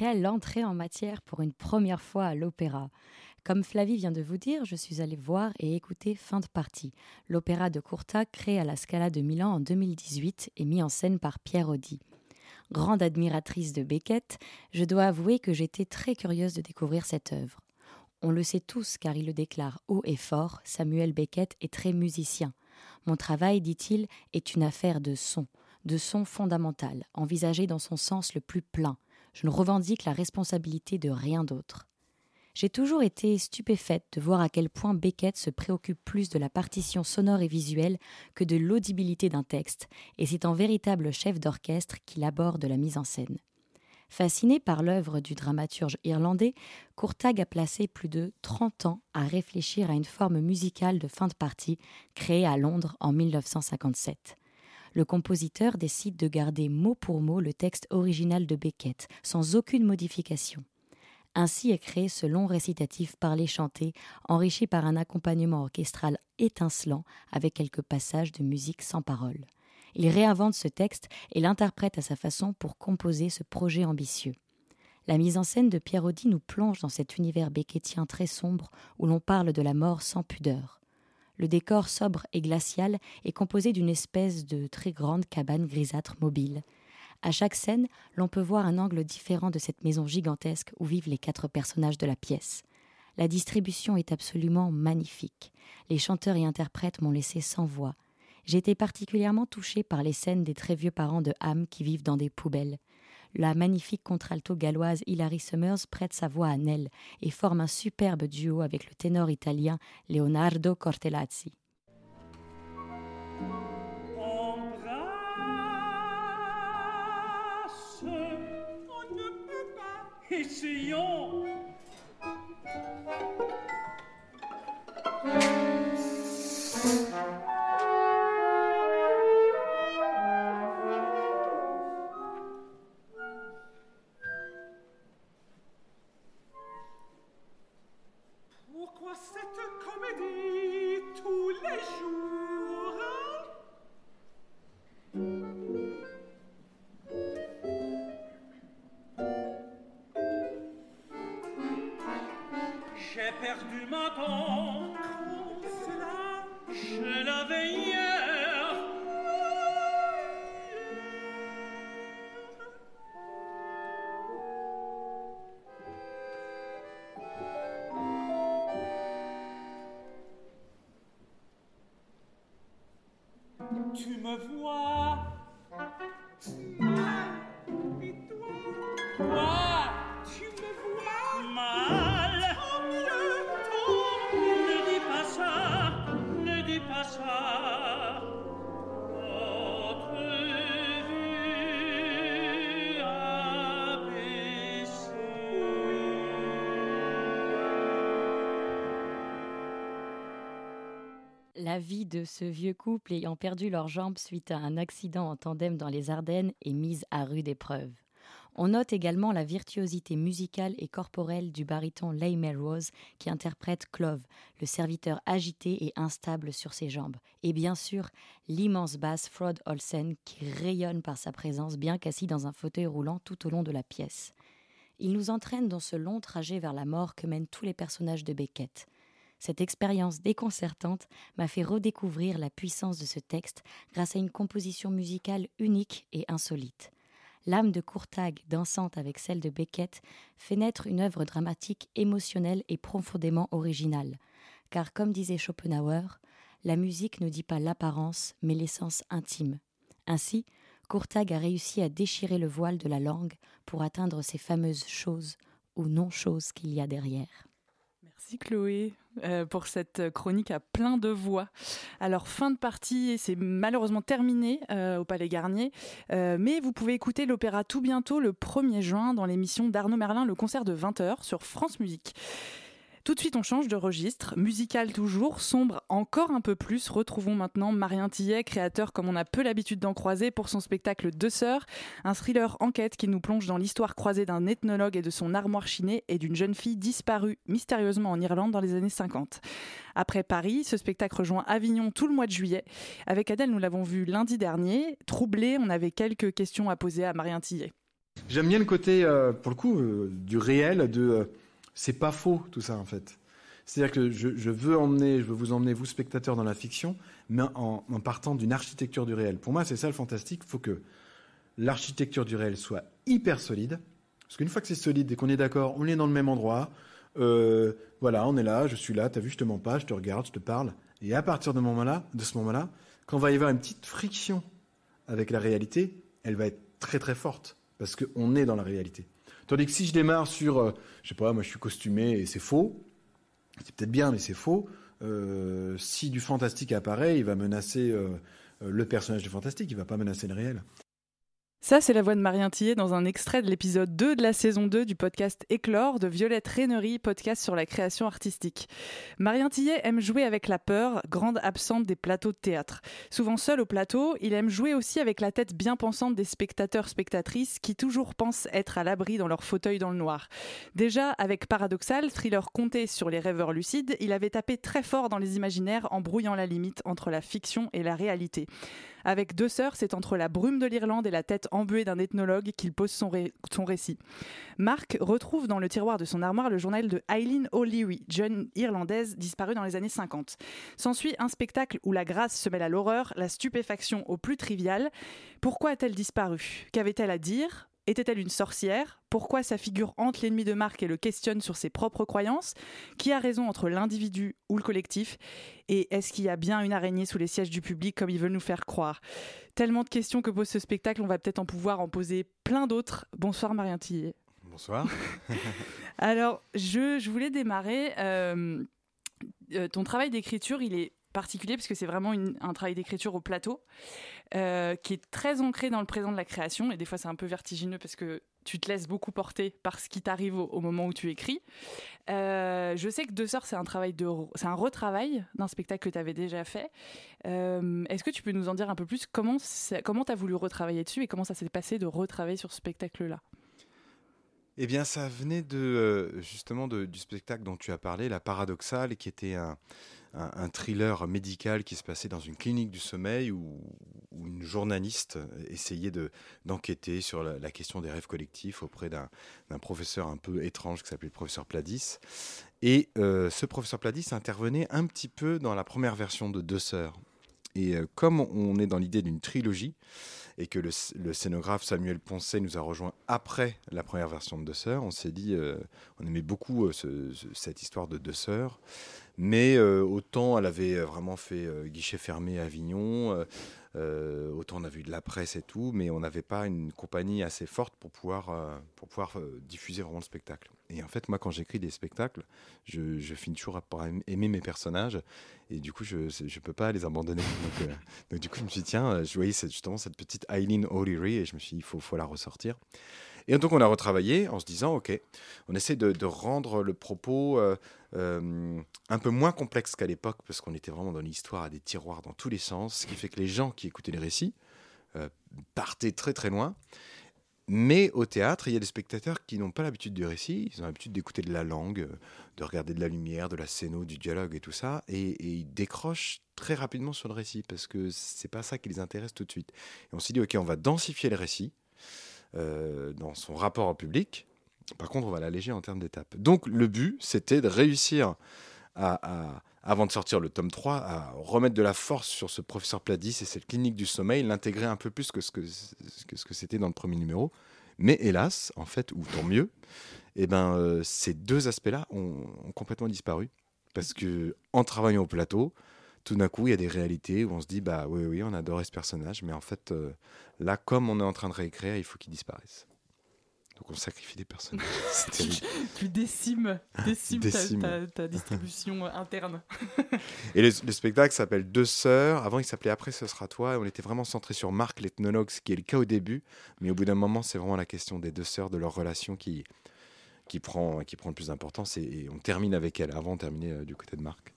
S10: Quelle entrée en matière pour une première fois à l'opéra. Comme Flavie vient de vous dire, je suis allée voir et écouter Fin de partie, l'opéra de Courta créé à la Scala de Milan en 2018 et mis en scène par Pierre Audi. Grande admiratrice de Beckett, je dois avouer que j'étais très curieuse de découvrir cette œuvre. On le sait tous car il le déclare haut et fort, Samuel Beckett est très musicien. Mon travail, dit-il, est une affaire de son, de son fondamental, envisagé dans son sens le plus plein, je ne revendique la responsabilité de rien d'autre. J'ai toujours été stupéfaite de voir à quel point Beckett se préoccupe plus de la partition sonore et visuelle que de l'audibilité d'un texte, et c'est en véritable chef d'orchestre qu'il aborde la mise en scène. Fasciné par l'œuvre du dramaturge irlandais, Courtag a placé plus de 30 ans à réfléchir à une forme musicale de fin de partie créée à Londres en 1957 le compositeur décide de garder mot pour mot le texte original de Beckett, sans aucune modification. Ainsi est créé ce long récitatif parlé-chanté, enrichi par un accompagnement orchestral étincelant avec quelques passages de musique sans parole. Il réinvente ce texte et l'interprète à sa façon pour composer ce projet ambitieux. La mise en scène de Pierre Audi nous plonge dans cet univers beckettien très sombre où l'on parle de la mort sans pudeur. Le décor sobre et glacial est composé d'une espèce de très grande cabane grisâtre mobile. À chaque scène, l'on peut voir un angle différent de cette maison gigantesque où vivent les quatre personnages de la pièce. La distribution est absolument magnifique. Les chanteurs et interprètes m'ont laissé sans voix. J'ai été particulièrement touchée par les scènes des très vieux parents de Ham qui vivent dans des poubelles la magnifique contralto galloise Hilary Summers prête sa voix à Nell et forme un superbe duo avec le ténor italien Leonardo Cortellazzi.
S11: Essayons
S10: La vie de ce vieux couple ayant perdu leurs jambes suite à un accident en tandem dans les Ardennes est mise à rude épreuve. On note également la virtuosité musicale et corporelle du baryton Leigh Melrose qui interprète Clove, le serviteur agité et instable sur ses jambes, et bien sûr l'immense basse Frod Olsen qui rayonne par sa présence bien qu'assis dans un fauteuil roulant tout au long de la pièce. Il nous entraîne dans ce long trajet vers la mort que mènent tous les personnages de Beckett. Cette expérience déconcertante m'a fait redécouvrir la puissance de ce texte grâce à une composition musicale unique et insolite. L'âme de Courtag, dansante avec celle de Beckett, fait naître une œuvre dramatique émotionnelle et profondément originale. Car, comme disait Schopenhauer, la musique ne dit pas l'apparence, mais l'essence intime. Ainsi, Courtag a réussi à déchirer le voile de la langue pour atteindre ces fameuses choses ou non-choses qu'il y a derrière.
S1: Merci Chloé euh, pour cette chronique à plein de voix. Alors fin de partie, c'est malheureusement terminé euh, au Palais Garnier, euh, mais vous pouvez écouter l'opéra tout bientôt le 1er juin dans l'émission d'Arnaud Merlin, le concert de 20h sur France Musique. Tout de suite, on change de registre, musical toujours, sombre encore un peu plus. Retrouvons maintenant Marien Tillet, créateur comme on a peu l'habitude d'en croiser pour son spectacle Deux Sœurs, un thriller enquête qui nous plonge dans l'histoire croisée d'un ethnologue et de son armoire chinée et d'une jeune fille disparue mystérieusement en Irlande dans les années 50. Après Paris, ce spectacle rejoint Avignon tout le mois de juillet. Avec Adèle, nous l'avons vu lundi dernier. Troublé, on avait quelques questions à poser à Marien Tillet.
S12: J'aime bien le côté, euh, pour le coup, euh, du réel, de... Euh, c'est pas faux tout ça en fait. C'est-à-dire que je, veux emmener, je veux vous emmener vous spectateurs dans la fiction, mais en, partant d'une architecture du réel. Pour moi, c'est ça le fantastique. Il faut que l'architecture du réel soit hyper solide, parce qu'une fois que c'est solide et qu'on est d'accord, on est dans le même endroit. Euh, voilà, on est là, je suis là, t'as vu, je te mens pas, je te regarde, je te parle. Et à partir de, de ce moment-là, quand va y avoir une petite friction avec la réalité, elle va être très très forte, parce qu'on est dans la réalité. Tandis que si je démarre sur, euh, je sais pas, moi je suis costumé et c'est faux, c'est peut-être bien mais c'est faux, euh, si du fantastique apparaît, il va menacer euh, le personnage du fantastique, il va pas menacer le réel.
S1: Ça, c'est la voix de Marien Tillet dans un extrait de l'épisode 2 de la saison 2 du podcast Éclore de Violette Reynery, podcast sur la création artistique. Marien Tillet aime jouer avec la peur, grande absente des plateaux de théâtre. Souvent seul au plateau, il aime jouer aussi avec la tête bien pensante des spectateurs-spectatrices qui toujours pensent être à l'abri dans leur fauteuil dans le noir. Déjà, avec Paradoxal, thriller compté sur les rêveurs lucides, il avait tapé très fort dans les imaginaires en brouillant la limite entre la fiction et la réalité. Avec deux sœurs, c'est entre la brume de l'Irlande et la tête embuée d'un ethnologue qu'il pose son, récit. Mark retrouve dans le tiroir de son armoire le journal de Eileen O'Leary, jeune irlandaise disparue dans les années 50. S'ensuit un spectacle où la grâce se mêle à l'horreur, la stupéfaction au plus trivial. Pourquoi a-t-elle disparu? Qu'avait-elle à dire? Était-elle une sorcière? Pourquoi sa figure hante l'ennemi de Marc et le questionne sur ses propres croyances? Qui a raison entre l'individu ou le collectif? Et est-ce qu'il y a bien une araignée sous les sièges du public comme ils veulent nous faire croire? Tellement de questions que pose ce spectacle, on va peut-être en pouvoir en poser plein d'autres. Bonsoir Marien Tillet.
S13: Bonsoir. <laughs>
S1: Alors, je, voulais démarrer. Euh, euh, ton travail d'écriture, il est particulier parce que c'est vraiment un travail d'écriture au plateau euh, qui est très ancré dans le présent de la création et des fois c'est un peu vertigineux parce que tu te laisses beaucoup porter par ce qui t'arrive au, moment où tu écris. Euh, je sais que Deux Sœurs c'est un travail de c'est un retravail d'un spectacle que tu avais déjà fait. Euh, est-ce que tu peux nous en dire un peu plus? Comment comment tu as voulu retravailler dessus et comment ça s'est passé de retravailler sur ce spectacle là
S13: eh bien, ça venait de justement du spectacle dont tu as parlé, La Paradoxale, qui était un, un, thriller médical qui se passait dans une clinique du sommeil où, une journaliste essayait d'enquêter sur la, question des rêves collectifs auprès d'un professeur un peu étrange qui s'appelait le professeur Pladis. Et euh, ce professeur Pladis intervenait un petit peu dans la première version de Deux Sœurs. Et euh, comme on est dans l'idée d'une trilogie, et que le, scénographe Samuel Poncet nous a rejoint après la première version de Deux Sœurs, on s'est dit, euh, on aimait beaucoup cette histoire de Deux Sœurs. Mais euh, autant elle avait vraiment fait euh, guichet fermé à Avignon, euh, autant on a vu de la presse et tout, mais on n'avait pas une compagnie assez forte pour pouvoir, pour pouvoir diffuser vraiment le spectacle. Et en fait, moi, quand j'écris des spectacles, je, je, finis toujours par aimer mes personnages, et du coup, je ne peux pas les abandonner. <laughs> Donc, du coup, je me suis dit, tiens, je voyais justement cette petite Eileen O'Leary, et je me suis dit, il faut, faut la ressortir. Et donc on a retravaillé en se disant, OK, on essaie de, rendre le propos euh, euh, un peu moins complexe qu'à l'époque, parce qu'on était vraiment dans l'histoire à des tiroirs dans tous les sens, ce qui fait que les gens qui écoutaient les récits euh, partaient très très loin. Mais au théâtre, il y a des spectateurs qui n'ont pas l'habitude du récit, ils ont l'habitude d'écouter de la langue, de regarder de la lumière, de la scéno, du dialogue et tout ça, et, ils décrochent très rapidement sur le récit parce que c'est pas ça qui les intéresse tout de suite. Et on s'est dit, ok, on va densifier le récit, euh, dans son rapport au public. Par contre, on va l'alléger en termes d'étapes. Donc, le but, c'était de réussir à, avant de sortir le tome 3, à remettre de la force sur ce professeur Pladis et cette clinique du sommeil, l'intégrer un peu plus que ce que, que, ce que c'était dans le premier numéro. Mais hélas, en fait, ou tant mieux, eh ben, euh, ces deux aspects-là ont, ont, complètement disparu. Parce que en travaillant au plateau, tout d'un coup, il y a des réalités où on se dit, bah oui, oui, on adorait ce personnage, mais en fait, euh, là, comme on est en train de réécrire, il faut qu'il disparaisse. Donc on sacrifie des personnages. <laughs>
S1: Tu, décimes, décimes ta-
S13: Décime.
S1: Ta, ta distribution interne.
S13: Et le, le spectacle s'appelle Deux sœurs. Avant, il s'appelait Après, ce sera toi. Et on était vraiment centré sur Marc, l'ethnologue, ce qui est le cas au début. Mais au bout d'un moment, c'est vraiment la question des deux sœurs, de leur relation qui, qui, prend, qui prend le plus d'importance. Et, et on termine avec elle. Avant, on terminait euh, du côté de Marc.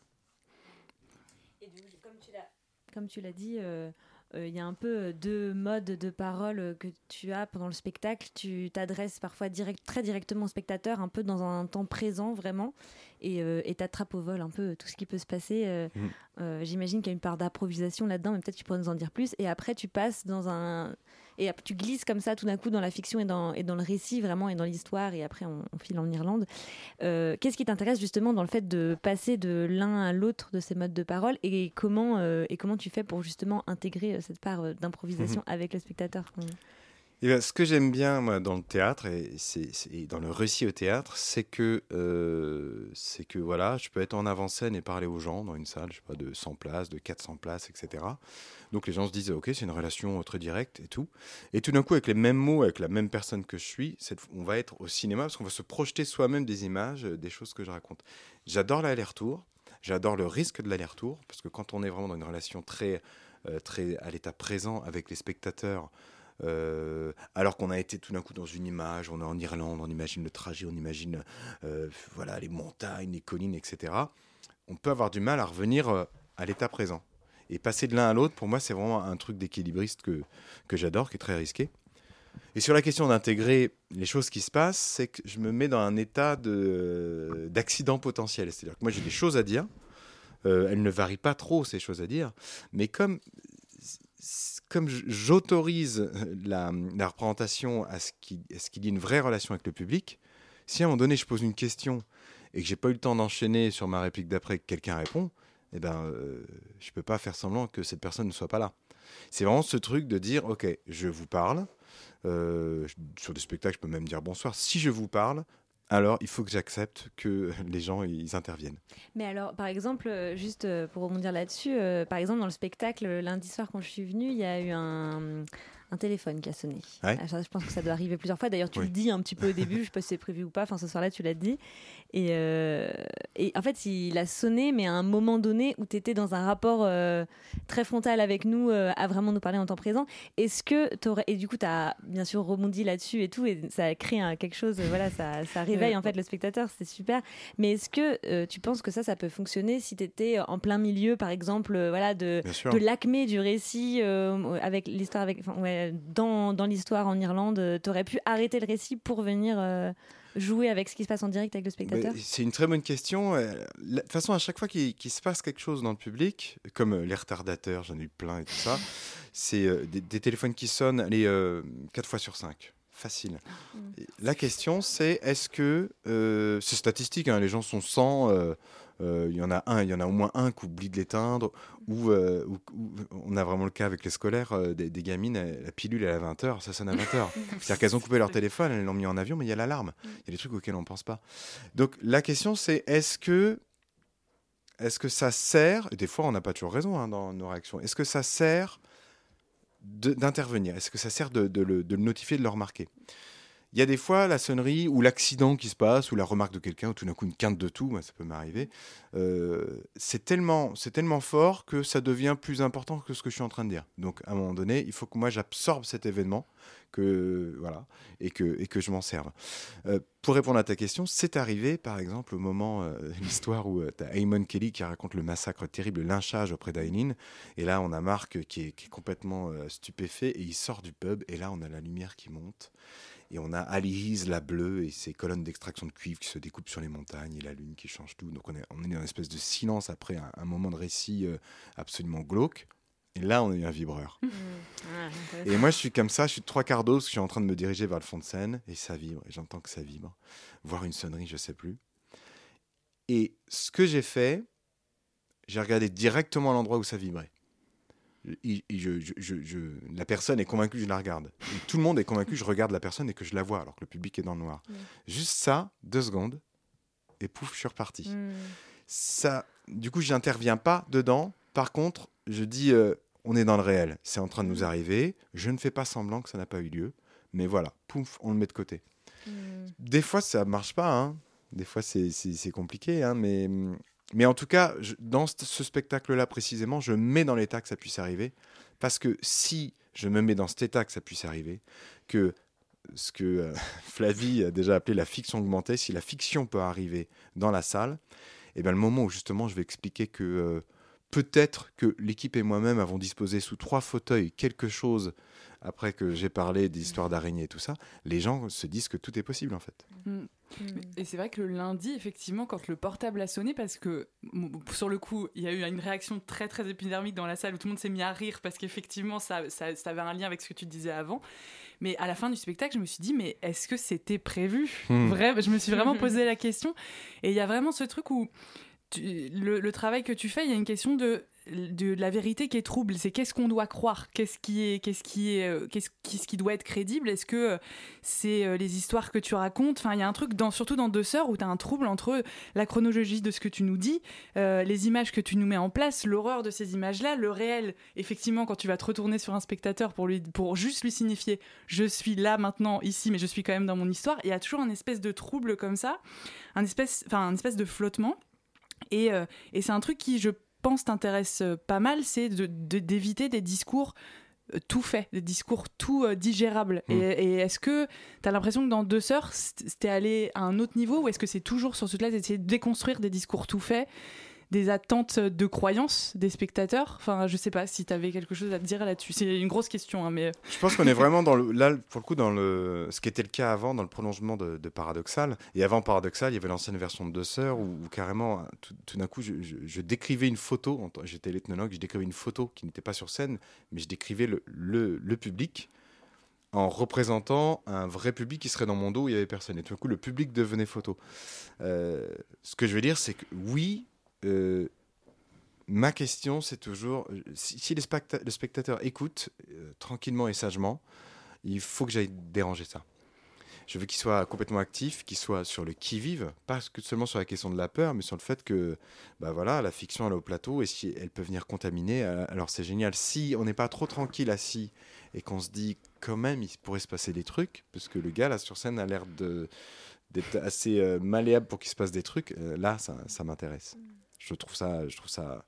S14: Comme tu l'as dit, euh, euh, il y a un peu euh, deux modes de parole que tu as pendant le spectacle. Tu t'adresses parfois direct, très directement au spectateur, un peu dans un temps présent vraiment, et euh, t'attrapes au vol un peu tout ce qui peut se passer. euh, euh, J'imagine qu'il y a une part d'improvisation là-dedans, mais peut-être tu pourrais nous en dire plus. Et après, tu passes dans un... Et tu glisses comme ça tout d'un coup dans la fiction et dans, et dans le récit vraiment et dans l'histoire et après on, on file en Irlande. Euh, Qu'est-ce qui t'intéresse justement dans le fait de passer de l'un à l'autre de ces modes de parole? Et comment, euh, et comment tu fais pour justement intégrer euh, cette part d'improvisation
S13: Mhm.
S14: avec le spectateur?
S13: Eh ben, ce que j'aime bien moi, dans le théâtre et, c'est, dans le récit au théâtre, c'est que, euh, que voilà, je peux être en avant-scène et parler aux gens dans une salle, je sais pas, de 100 places, de 400 places, etc. Donc les gens se disent, ok, c'est une relation très directe et tout. Et tout d'un coup, avec les mêmes mots, avec la même personne que je suis, on va être au cinéma parce qu'on va se projeter soi-même des images, euh, des choses que je raconte. J'adore l'aller-retour. J'adore le risque de l'aller-retour parce que quand on est vraiment dans une relation très, euh, très à l'état présent avec les spectateurs, euh, alors qu'on a été tout d'un coup dans une image, on est en Irlande, on imagine le trajet, on imagine euh, voilà les montagnes, les collines, etc. On peut avoir du mal à revenir euh, à l'état présent. Et passer de l'un à l'autre, pour moi, c'est vraiment un truc d'équilibriste que, que j'adore, qui est très risqué. Et sur la question d'intégrer les choses qui se passent, c'est que je me mets dans un état de- d'accident potentiel. C'est-à-dire que moi, j'ai des choses à dire. Elles ne varient pas trop, ces choses à dire. Mais comme comme j'autorise la, la représentation à ce qu'il y ait une vraie relation avec le public, si à un moment donné je pose une question et que j'ai pas eu le temps d'enchaîner sur ma réplique d'après que quelqu'un répond, eh ben, euh, je peux pas faire semblant que cette personne ne soit pas là. C'est vraiment ce truc de dire, ok, je vous parle. euh, sur des spectacles, je peux même dire bonsoir. Si je vous parle, alors il faut que j'accepte que <laughs> les gens ils interviennent.
S14: Mais alors, par exemple, euh, juste euh, pour rebondir là-dessus, euh, par exemple, dans le spectacle, lundi soir, quand je suis venue, il y a eu un, un téléphone qui a sonné.
S13: Ouais.
S14: Ah, je pense que ça doit arriver plusieurs fois. D'ailleurs, tu
S13: Oui.
S14: le dis un petit peu au début, je sais pas si c'est prévu ou pas. Enfin, ce soir-là, tu l'as dit. Et, euh, et en fait, il a sonné, mais à un moment donné où tu étais dans un rapport euh, très frontal avec nous, euh, à vraiment nous parler en temps présent. Est-ce que tu aurais. Et du coup, tu as bien sûr rebondi là-dessus et tout, et ça a créé un- quelque chose, voilà, ça, ça réveille en fait le spectateur, c'est super. Mais est-ce que euh, tu penses que ça, ça peut fonctionner si tu étais en plein milieu, par exemple, voilà, de, de l'acmé du récit avec l'histoire, avec, enfin, ouais, dans, dans l'histoire en Irlande, tu aurais pu arrêter le récit pour venir euh, jouer avec ce qui se passe en direct avec le spectateur
S13: C'est une très bonne question. Euh, De toute façon, à chaque fois qu'il se passe quelque chose dans le public, comme euh, les retardateurs, j'en ai eu plein et tout ça, <laughs> c'est euh, des, des téléphones qui sonnent, allez, 4 fois sur 5. Facile. Et La question, c'est est-ce que. euh, c'est statistique, hein, les gens sont 100. euh, euh, Il y en a un, il y en a au moins un qui oublie de l'éteindre, ou, euh, on a vraiment le cas avec les scolaires, euh, des, des gamines, euh, la pilule elle est à 20h, ça sonne à 20h. <laughs> C'est-à-dire qu'elles ont coupé leur téléphone, elles l'ont mis en avion, mais il y a l'alarme. Il y a des trucs auxquels on ne pense pas. Donc la question c'est est-ce que, est-ce que ça sert, et des fois on n'a pas toujours raison hein, dans nos réactions, est-ce que ça sert d'intervenir? Est-ce que ça sert de, de le, de le notifier, de le remarquer? Il y a des fois la sonnerie ou l'accident qui se passe ou la remarque de quelqu'un ou tout d'un coup une quinte de tout, ça peut m'arriver. euh, c'est tellement, c'est tellement fort que ça devient plus important que ce que je suis en train de dire. Donc à un moment donné, il faut que moi j'absorbe cet événement, que voilà, et que et que je m'en serve. Euh, pour répondre à ta question, c'est arrivé par exemple au moment euh, <laughs> l'histoire où tu as Eamon Kelly qui raconte le massacre terrible, le lynchage auprès d'Aileen, et là on a Marc qui est, complètement euh, stupéfait et il sort du pub et là on a la lumière qui monte. Et on a Alice, la bleue, et ses colonnes d'extraction de cuivre qui se découpent sur les montagnes, et la lune qui change tout. Donc on est, on est dans une espèce de silence après un, un moment de récit euh, absolument glauque. Et là, on a eu un vibreur. Et moi, je suis comme ça, je suis de trois quarts d'os, je suis en train de me diriger vers le fond de scène, et ça vibre, et j'entends que ça vibre. Voir une sonnerie, je sais plus. Et ce que j'ai fait, j'ai regardé directement l'endroit où ça vibrait. Et- je- je- je- je- la personne est convaincue que je la regarde. Et tout le monde est convaincu que je regarde la personne et que je la vois, alors que le public est dans le noir. Juste ça, deux secondes, et pouf, je suis reparti. Ça, du coup, j'interviens pas dedans, Par contre, je dis, euh, on est dans le réel. C'est en train de nous arriver. Je ne fais pas semblant que ça n'a pas eu lieu. Mais voilà, pouf, on le met de côté. Des fois, ça marche pas. hein. Des fois, c'est compliqué. hein, mais, mais en tout cas, dans ce spectacle-là précisément, je mets dans l'état que ça puisse arriver. Parce que si je me mets dans cet état que ça puisse arriver, que ce que euh, <laughs> Flavie a déjà appelé la fiction augmentée, si la fiction peut arriver dans la salle, et bien le moment où justement je vais expliquer que euh, peut-être que l'équipe et moi-même avons disposé sous trois fauteuils quelque chose après que j'ai parlé des histoires d'araignées et tout ça, les gens se disent que tout est possible en fait.
S1: Mm. Et c'est vrai que le lundi, effectivement, quand le portable a sonné, parce que sur le coup, il y a eu une réaction très très épidermique dans la salle où tout le monde s'est mis à rire parce qu'effectivement, ça, ça, ça avait un lien avec ce que tu disais avant. Mais à la fin du spectacle, je me suis dit, mais est-ce que c'était prévu?
S15: Hmm.
S1: Vrai, Je me suis vraiment <laughs> posé la question. Et il y a vraiment ce truc où tu- le, le travail que tu fais, il y a une question de, de la vérité qui est trouble. C'est qu'est-ce qu'on doit croire? Qu'est-ce qui est, qu'est-ce qui est, euh, qu'est-ce qui, qui doit être crédible? Est-ce que euh, c'est euh, les histoires que tu racontes? Enfin, il y a un truc, dans, surtout dans Deux Sœurs, où tu as un trouble entre la chronologie de ce que tu nous dis, les images que tu nous mets en place, l'horreur de ces images-là, le réel. Effectivement, quand tu vas te retourner sur un spectateur pour, lui, pour juste lui signifier je suis là maintenant, ici, mais je suis quand même dans mon histoire, il y a toujours un espèce de trouble comme ça, un espèce, enfin, un espèce de flottement. Et, et c'est un truc qui, je pense, t'intéresse euh, pas mal, c'est de- de- d'éviter des discours euh, tout faits, des discours tout euh, digérables.
S15: Mm.
S1: Et, et est-ce que tu as l'impression que dans Deux Sœurs, c'était allé à un autre niveau ou est-ce que c'est toujours sur ce là d'essayer de déconstruire des discours tout faits des attentes de croyances des spectateurs? Enfin, je sais pas si tu avais quelque chose à te dire là-dessus. C'est une grosse question, hein, mais...
S13: Je pense qu'on est vraiment dans le, là, pour le coup, dans le, ce qui était le cas avant, dans le prolongement de, Paradoxal. Et avant Paradoxal, il y avait l'ancienne version de Deux Sœurs où, carrément, tout, d'un coup, je, décrivais une photo. J'étais l'ethnologue, je décrivais une photo qui n'était pas sur scène, mais je décrivais le, le, public en représentant un vrai public qui serait dans mon dos où il y avait personne. Et tout d'un coup, le public devenait photo. Euh, ce que je veux dire, c'est que oui, euh, ma question, c'est toujours euh, si, le spectateur écoute euh, tranquillement et sagement, il faut que j'aille déranger ça. Je veux qu'il soit complètement actif, qu'il soit sur le qui-vive, pas que seulement sur la question de la peur, mais sur le fait que bah voilà, la fiction elle est au plateau et si elle peut venir contaminer, alors c'est génial. Si on n'est pas trop tranquille assis et qu'on se dit quand même il pourrait se passer des trucs, parce que le gars là sur scène a l'air d'être assez malléable pour qu'il se passe des trucs, là ça, ça m'intéresse. Je trouve ça, je trouve ça,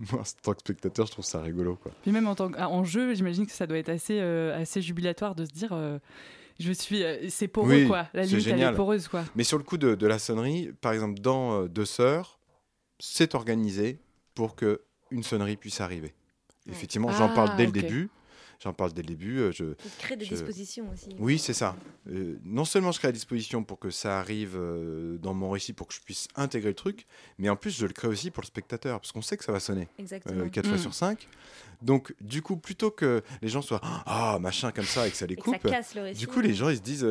S13: <laughs> moi en tant que spectateur, je trouve ça rigolo quoi.
S1: Puis même en, tant que- en jeu, j'imagine que ça doit être assez, euh, assez jubilatoire de se dire euh, je suis. euh, c'est poreux,
S13: Oui,
S1: quoi. La limite, elle
S13: génial.
S1: est poreuse, quoi.
S13: Mais sur le coup de, de la sonnerie, par exemple, dans Deux Sœurs, c'est organisé pour que une sonnerie puisse arriver. Effectivement, j'en
S14: Ah,
S13: parle dès le début. J'en parle dès le début. euh, Je,
S14: crée des
S13: je-
S14: dispositions aussi.
S13: Oui, c'est ça. Euh, non seulement je crée la disposition pour que ça arrive euh, dans mon récit, pour que je puisse intégrer le truc, mais en plus je le crée aussi pour le spectateur, parce qu'on sait que ça va sonner.
S14: Exactement.
S13: 4 fois
S14: Mm.
S13: sur 5. Donc, du coup, plutôt que les gens soient ah machin comme ça et que ça les
S14: ça
S13: coupe,
S14: casse le récit.
S13: du coup, les gens ils se disent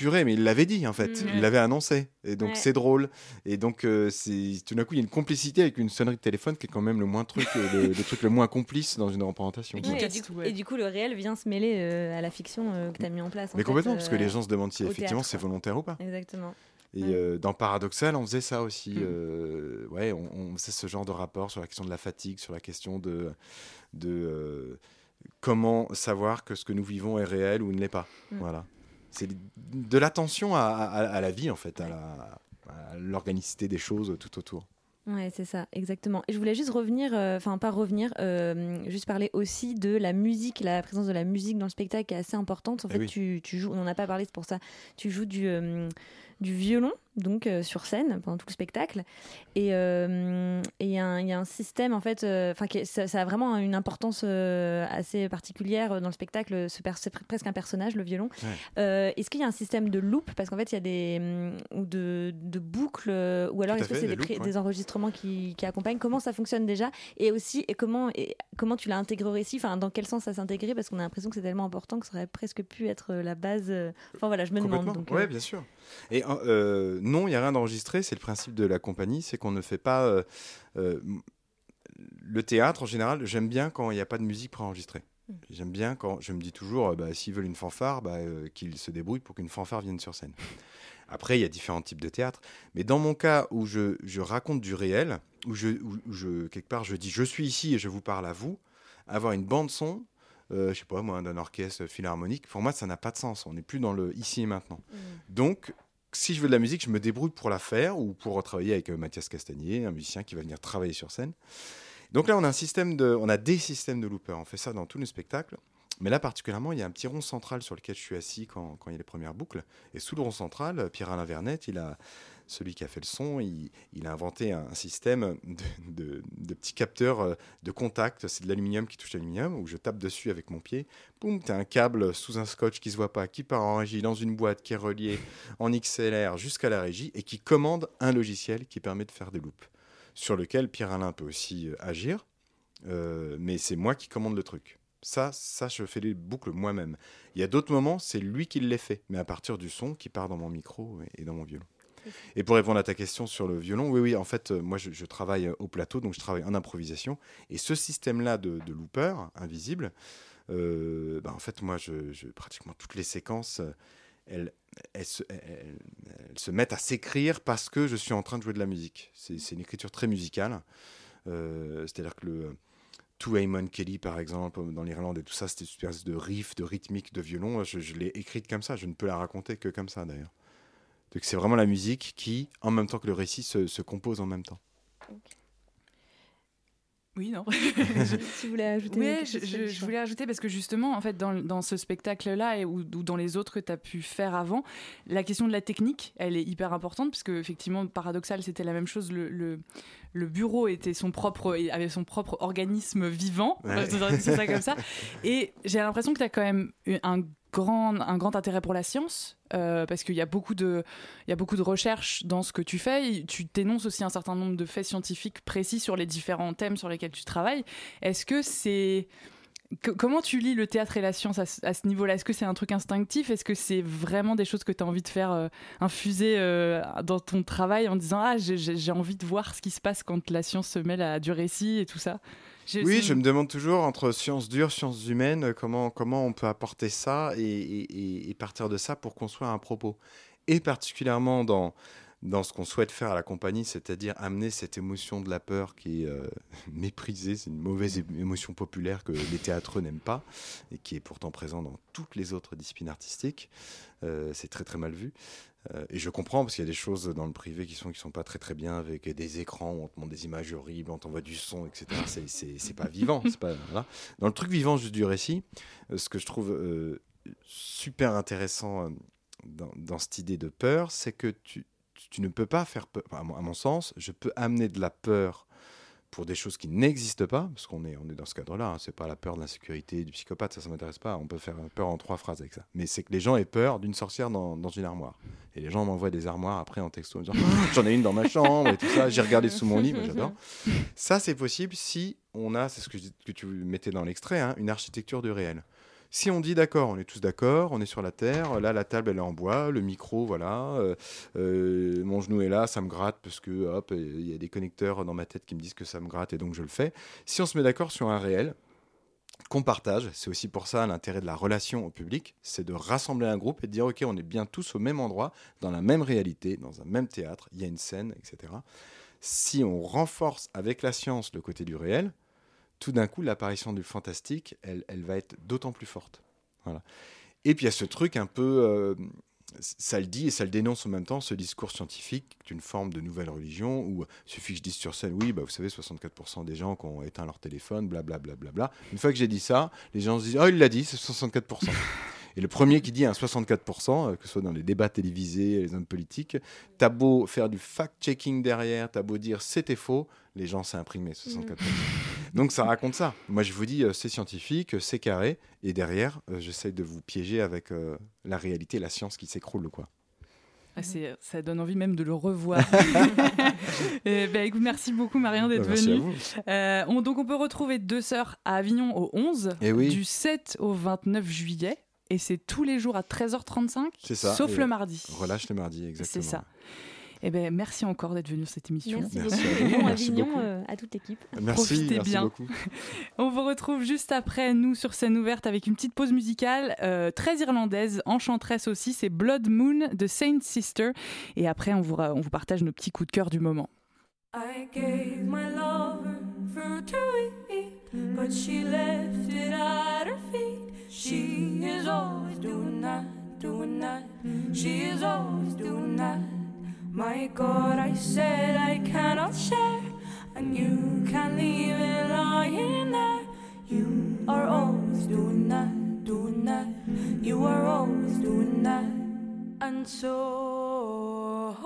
S13: purée, mais il l'avait dit en fait, il l'avait annoncé, et donc
S14: Ouais.
S13: c'est drôle. Et donc, euh, c'est tout d'un coup, il y a une complicité avec une sonnerie de téléphone qui est quand même le moins truc, euh, le, le truc le moins complice dans une représentation.
S14: Ouais, et, du coup, et du coup, le réel vient se mêler euh, à la fiction euh, que tu as mis en place. en
S13: Mais
S14: fait,
S13: complètement, parce que les gens se demandent si effectivement c'est volontaire ou pas.
S14: Exactement.
S13: Et
S14: Ouais.
S13: euh, dans Paradoxal, on faisait ça aussi.
S14: Mm.
S13: euh, ouais, on, on faisait ce genre de rapport sur la question de la fatigue, sur la question de, de euh, comment savoir que ce que nous vivons est réel ou ne l'est pas.
S14: Mm.
S13: Voilà. C'est de l'attention à, à- à la vie, en fait, à l'organicité des choses tout autour.
S14: Ouais, c'est ça, exactement. Et je voulais juste revenir, euh, enfin pas revenir, euh, juste parler aussi de la musique, la présence de la musique dans le spectacle qui est assez importante. En
S13: Eh
S14: fait,
S13: oui.
S14: tu, tu joues, on n'en a pas parlé, c'est pour ça. Tu joues du, euh, du violon, donc euh, sur scène pendant tout le spectacle. Et euh, il y, a un- il y a un système, en fait, euh, enfin ça, ça a vraiment une importance euh, assez particulière dans le spectacle. C'est pre- presque un personnage, le violon. Euh, Est-ce qu'il y a un système de loop? Parce qu'en fait, il y a des. hum, ou de, de boucles, euh, ou alors est-ce que c'est
S13: des
S14: des,
S13: ouais.
S14: enregistrements qui, qui accompagnent? Comment ça fonctionne déjà? Et aussi, et comment, et comment tu l'as intégré au récit? Enfin, dans quel sens ça s'est intégré Parce qu'on a l'impression que c'est tellement important que ça aurait presque pu être la base. euh, Enfin voilà, je me demande. Donc,
S13: ouais,
S14: euh,
S13: bien sûr. Et euh, non, il n'y a rien d'enregistré. C'est le principe de la compagnie, c'est qu'on ne fait pas euh, euh, le théâtre en général. J'aime bien quand il n'y a pas de musique préenregistrée.
S14: Mm.
S13: J'aime bien quand je me dis toujours, euh, bah, s'ils veulent une fanfare, bah, euh, qu'ils se débrouillent pour qu'une fanfare vienne sur scène. Après, il y a différents types de théâtre. Mais dans mon cas où je, je raconte du réel, où je, où, où je, quelque part, je dis je suis ici et je vous parle à vous, avoir une bande-son, euh, je sais pas moi, d'un orchestre philharmonique, pour moi, ça n'a pas de sens. On n'est plus dans le ici et maintenant. Donc, si je veux de la musique, je me débrouille pour la faire ou pour travailler avec euh, Mathias Castagnier, un musicien qui va venir travailler sur scène. Donc là, on a un système de, on a des systèmes de loopers. On fait ça dans tous les spectacles. Mais là, particulièrement, il y a un petit rond central sur lequel je suis assis quand, il y a les premières boucles. Et sous le rond central, Pierre-Alain Vernet, celui qui a fait le son, il, a inventé un, système de, petits capteurs euh, de contact. C'est de l'aluminium qui touche l'aluminium, où je tape dessus avec mon pied. Boum, tu as un câble sous un scotch qui se voit pas, qui part en régie dans une boîte qui est reliée en XLR jusqu'à la régie et qui commande un logiciel qui permet de faire des loops, sur lequel Pierre-Alain peut aussi euh, agir. Euh, mais c'est moi qui commande le truc. Ça, ça, je fais les boucles moi-même. Il y a d'autres moments, c'est lui qui les fait, mais à partir du son qui part dans mon micro et, dans mon violon. Et pour répondre à ta question sur le violon, oui, oui, en fait, euh, moi, je, je travaille euh, au plateau, donc je travaille en improvisation. Et ce système-là de, de looper invisible, euh, bah, en fait, moi, je, je- pratiquement toutes les séquences, elles, elles se, elles- elles se mettent à s'écrire parce que je suis en train de jouer de la musique. C'est c'est une écriture très musicale. Euh, C'est-à-dire que le To Eamon Kelly, par exemple, dans l'Irlande et tout ça, c'était une espèce de riff, de rythmique, de violon. Je, l'ai écrite comme ça. Je ne peux la raconter que comme ça, d'ailleurs. Donc c'est vraiment la musique qui, en même temps que le récit, se compose en même temps.
S1: Oui, non. <laughs>
S14: Tu voulais ajouter
S1: Oui,
S14: quelque
S1: je,
S14: chose,
S1: je- je voulais ajouter parce que justement, en fait, dans, dans ce spectacle-là et ou, ou dans les autres que tu as pu faire avant, la question de la technique, elle est hyper importante parce que effectivement, paradoxal, c'était la même chose. Le, le, le bureau était son propre, avait son propre organisme vivant,
S15: Ouais. <laughs>
S1: dirais ça comme ça. Et j'ai l'impression que tu as quand même un grand, un grand intérêt pour la science, euh, parce qu'il y, a beaucoup de- il y a beaucoup de recherches dans ce que tu fais. Tu t'énonces aussi un certain nombre de faits scientifiques précis sur les différents thèmes sur lesquels tu travailles. Est-ce que c'est... comment tu lis le théâtre et la science à, ce- niveau-là? Est-ce que c'est un truc instinctif? Est-ce que c'est vraiment des choses que tu as envie de faire euh, infuser euh, dans ton travail en disant Ah, j'ai envie de voir ce qui se passe quand la science se mêle à du récit et tout ça?
S13: Oui, je me demande toujours entre sciences dures, sciences humaines, euh, comment, comment on peut apporter ça et- et partir de ça pour construire un propos. Et particulièrement dans, dans ce qu'on souhaite faire à la compagnie, c'est-à-dire amener cette émotion de la peur qui est euh, <laughs> méprisée, c'est une mauvaise émotion populaire que les théâtreux n'aiment pas et qui est pourtant présente dans toutes les autres disciplines artistiques. Euh, c'est très très mal vu. Euh, et je comprends parce qu'il y a des choses dans le privé qui sont qui sont pas très très bien avec des écrans où on te montre des images horribles, on t'envoie du son, etc. C'est- C'est pas vivant. c'est Pas, voilà. Dans le truc vivant juste du récit, ce que je trouve super intéressant dans cette idée de peur, c'est que tu, tu ne peux pas faire peur. À mon, sens, je peux amener de la peur pour des choses qui n'existent pas, parce qu'on est, on est dans ce cadre-là, hein, c'est pas la peur de l'insécurité, du psychopathe, ça, ça m'intéresse pas, on peut faire peur en trois phrases avec ça. Mais c'est que les gens aient peur d'une sorcière dans, dans une armoire. Et les gens m'envoient des armoires après en texto, en disant Ah, j'en ai une dans ma chambre et tout ça, j'ai regardé sous mon lit, j'adore. Ça, c'est possible si on a, c'est ce que, que tu mettais dans l'extrait, hein, une architecture du réel. Si on dit d'accord, on est tous d'accord, on est sur la terre, là la table elle est en bois, le micro voilà, euh, euh, mon genou est là, ça me gratte parce que hop, il y a des connecteurs dans ma tête qui me disent que ça me gratte et donc je le fais. Si on se met d'accord sur un réel, qu'on partage, c'est aussi pour ça l'intérêt de la relation au public, c'est de rassembler un groupe et de dire ok, on est bien tous au même endroit, dans la même réalité, dans un même théâtre, il y a une scène, etc. Si on renforce avec la science le côté du réel, tout d'un coup, l'apparition du fantastique, elle, elle va être d'autant plus forte. Voilà. Et puis il y a ce truc un peu, euh, ça le dit et ça le dénonce en même temps, ce discours scientifique d'une forme de nouvelle religion où il suffit que je dise sur scène, oui, bah, vous savez, 64% des gens qui ont éteint leur téléphone, blablabla. Bla, bla, bla. Une fois que j'ai dit ça, les gens se disent, oh, il l'a dit, c'est 64%. <laughs> Et le premier qui dit un 64%, euh, que ce soit dans les débats télévisés, les hommes politiques, t'as beau faire du fact-checking derrière, t'as beau dire c'était faux, les gens s'est imprimé 64%. Donc ça raconte ça. Moi je vous dis euh, c'est scientifique, euh, c'est carré, et derrière euh, j'essaye de vous piéger avec euh, la réalité, la science qui s'écroule quoi.
S1: Ah, ça donne envie même de le revoir. <laughs> <laughs> Eh ben, écoute, merci beaucoup Marion d'être
S13: Bah.
S1: Euh, on- donc on peut retrouver Deux Sœurs à Avignon au 11,
S13: Eh oui.
S1: du 7 au 29 juillet. Et c'est tous les jours à 13h35,
S13: C'est ça.
S1: sauf
S13: Et
S1: le mardi.
S13: Relâche le mardi, exactement.
S1: C'est ça. Eh ben, merci encore d'être venu sur cette émission.
S14: Merci, merci beaucoup. Bon Avignon euh, à toute l'équipe.
S13: Merci,
S1: Profitez
S13: merci
S1: bien.
S13: beaucoup. <laughs>
S1: On vous retrouve juste après, nous, sur scène ouverte, avec une petite pause musicale euh, très irlandaise, enchanteresse aussi. C'est Blood Moon de Saint Sister. Et après, on vous, on vous partage nos petits coups de cœur du moment.
S9: I gave my lover fruit to eat, but she left it at her feet. She is always doing that, doing that. She is always doing that. My God, I said I cannot share, and you can't leave it lying there. You are always doing that, doing that. You are always doing that. And so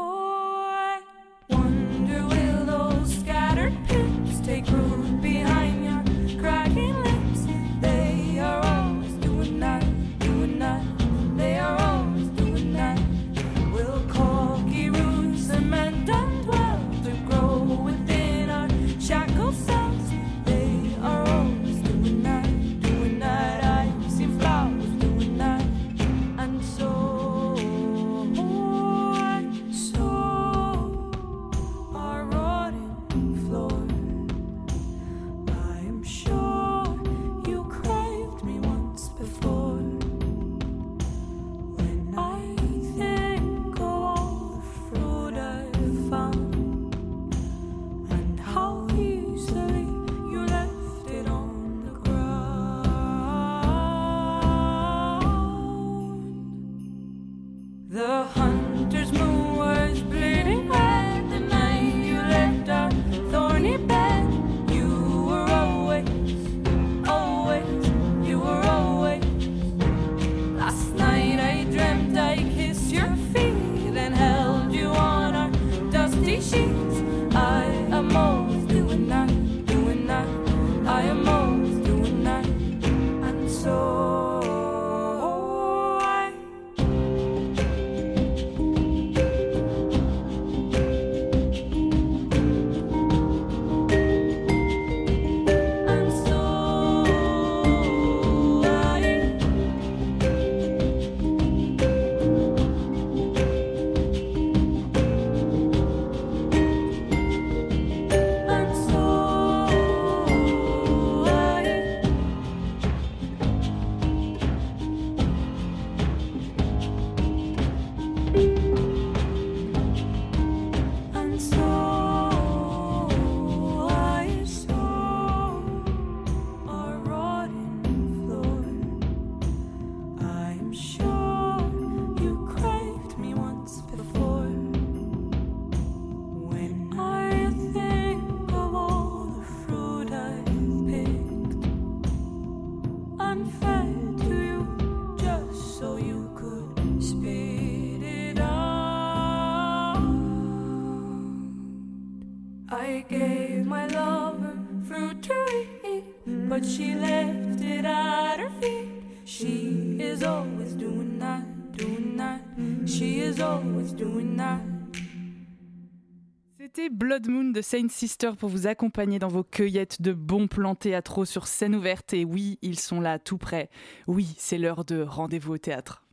S1: Blood Moon de Saint Sister pour vous accompagner dans vos cueillettes de bons plans théâtraux sur scène ouverte. Et oui, ils sont là tout près. Oui, c'est l'heure de rendez-vous au théâtre.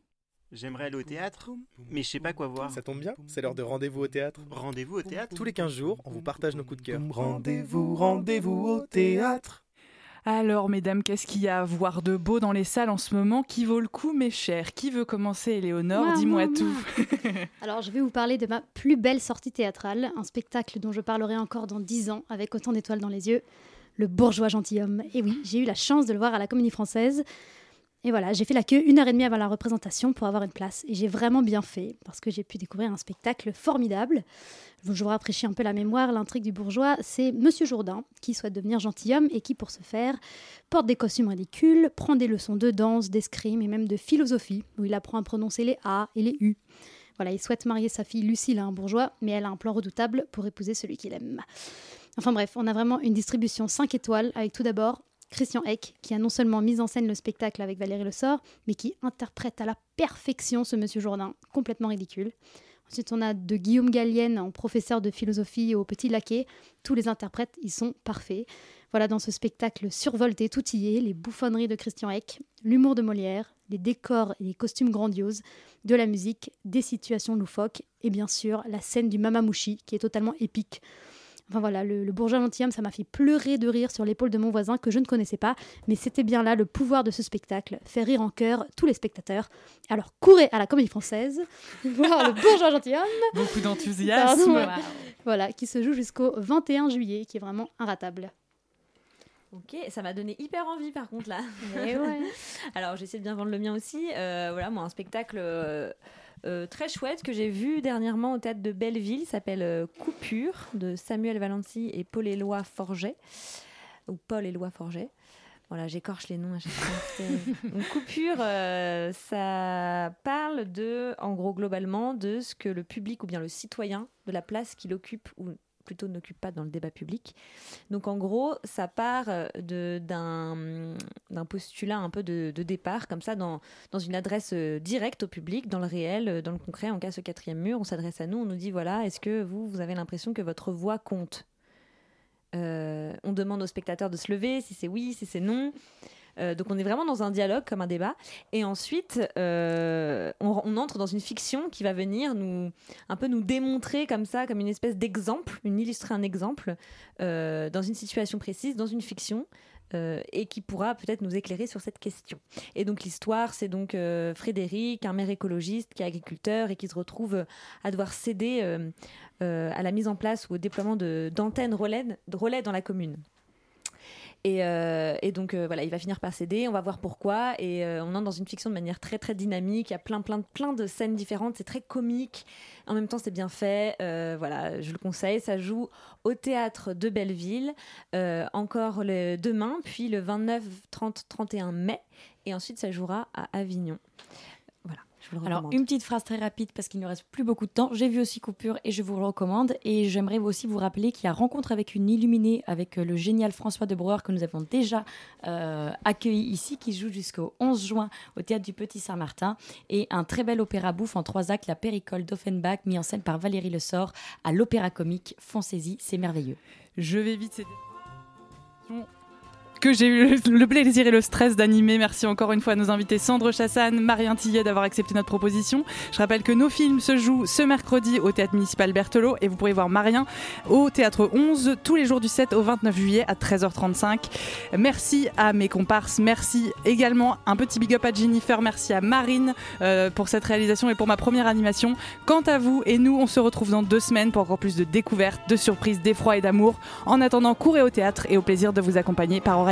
S15: J'aimerais aller au théâtre, mais je sais pas quoi voir.
S16: Ça tombe bien, c'est l'heure de rendez-vous au théâtre.
S15: Rendez-vous au théâtre
S16: Tous les 15 jours, on vous partage nos coups de cœur.
S15: Rendez-vous, rendez-vous au théâtre.
S1: Alors, mesdames, qu'est-ce qu'il y a à voir de beau dans les salles en ce moment Qui vaut le coup, mes chers? Qui veut commencer, Éléonore?
S8: Moi,
S1: Dis-moi
S8: moi,
S1: tout. <laughs> <laughs>
S8: Alors, je vais vous parler de ma plus belle sortie théâtrale, un spectacle dont je parlerai encore dans 10 ans avec autant d'étoiles dans les yeux, Le bourgeois gentilhomme. Et oui, j'ai eu la chance de le voir à la Comédie Française. Et voilà, j'ai fait la queue une heure et demie avant la représentation pour avoir une place. Et j'ai vraiment bien fait, parce que j'ai pu découvrir un spectacle formidable. Je vous rafraîchis un peu la mémoire. L'intrigue du bourgeois, c'est Monsieur Jourdain, qui souhaite devenir gentilhomme et qui, pour ce faire, porte des costumes ridicules, prend des leçons de danse, d'escrime et même de philosophie, où il apprend à prononcer les A et les U. Voilà, il souhaite marier sa fille Lucille à un bourgeois, mais elle a un plan redoutable pour épouser celui qu'il aime. Enfin bref, on a vraiment une distribution 5 étoiles, avec tout d'abord Christian Eck, qui a non seulement mis en scène le spectacle avec Valérie Le Sort, mais qui interprète à la perfection ce Monsieur Jourdain, complètement ridicule. Ensuite, on a de Guillaume Gallienne en professeur de philosophie au Petit Laquais. Tous les interprètes, ils sont parfaits. Voilà, dans ce spectacle survolté, tout les bouffonneries de Christian Eck, l'humour de Molière, les décors et les costumes grandioses, de la musique, des situations loufoques et bien sûr la scène du Mamamouchi qui est totalement épique. Enfin voilà, le, le bourgeois gentilhomme, ça m'a fait pleurer de rire sur l'épaule de mon voisin que je ne connaissais pas, mais c'était bien là le pouvoir de ce spectacle, faire rire en chœur tous les spectateurs. Alors courez à la Comédie Française, <laughs> voir le bourgeois gentilhomme.
S1: Beaucoup d'enthousiasme.
S8: Voilà, qui se joue jusqu'au 21 juillet, qui est vraiment inratable.
S14: Ok, ça m'a donné hyper envie par contre là.
S8: Eh ouais. <laughs>
S14: Alors j'essaie de bien vendre le mien aussi. Euh, voilà, moi un spectacle euh, euh, très chouette que j'ai vu dernièrement au théâtre de Belleville, s'appelle euh, Coupure de Samuel Valency et Paul Éloi Forget ou Paul Éloi Forget. Voilà, j'écorche les noms à chaque fois. <laughs> Coupure, euh, ça parle de, en gros, globalement, de ce que le public ou bien le citoyen de la place qu'il occupe ou plutôt n'occupe pas dans le débat public. Donc en gros, ça part euh, d'un postulat un peu de, de départ, comme ça, dans, dans une adresse euh, directe au public, dans le réel, euh, dans le concret. On casse le quatrième mur, on s'adresse à nous, on nous dit voilà, est-ce que vous, vous avez l'impression que votre voix compte? On demande aux spectateurs de se lever, si c'est oui, si c'est non. Euh, donc on est vraiment dans un dialogue comme un débat et ensuite euh, on, entre dans une fiction qui va venir nous un peu nous démontrer comme ça comme une espèce d'exemple une illustrer un exemple euh, dans une situation précise dans une fiction et qui pourra peut-être nous éclairer sur cette question. Et donc l'histoire, c'est donc Frédéric, un maire écologiste qui est agriculteur et qui se retrouve à devoir céder à la mise en place ou au déploiement d'antennes relais, relais dans la commune. Et, euh, et donc euh, voilà, il va finir par céder, on va voir pourquoi. Et euh, on entre dans une fiction de manière très très dynamique. Il y a plein plein plein de scènes différentes. C'est très comique. En même temps, c'est bien fait. Voilà, je le conseille. Ça joue au théâtre de Belleville encore le demain, puis le 29, 30, 31 mai. Et ensuite, ça jouera à Avignon. Vous le
S10: Alors, une petite phrase très rapide parce qu'il ne reste plus beaucoup de temps. J'ai vu aussi Coupure et je vous le recommande. Et j'aimerais aussi vous rappeler qu'il y a Rencontre avec une illuminée avec euh, le génial François de Brouwer que nous avons déjà euh, accueilli ici, qui joue jusqu'au 11 juin au théâtre du Petit Saint-Martin. Et un très bel opéra bouffe en trois actes, La Péricole d'Offenbach, mis en scène par Valérie Le Sort à l'Opéra Comique. Foncez-y, c'est merveilleux.
S1: Je vais vite céder que j'ai eu le- plaisir et le stress d'animer. Merci encore une fois à nos invités Sandre Chassagne, Marien Tillet d'avoir accepté notre proposition. Je rappelle que nos films se jouent ce mercredi au théâtre municipal Berthelot et vous pourrez voir Marien au théâtre 11 tous les jours du 7 au 29 juillet à 13h35. Merci à mes comparses, merci également un petit big up à Jennifer, merci à Marine euh, pour cette réalisation et pour ma première animation. Quant à vous et nous, on se retrouve dans deux semaines pour encore plus de découvertes, de surprises, d'effroi et d'amour. En attendant, courez au théâtre et au plaisir de vous accompagner par oreille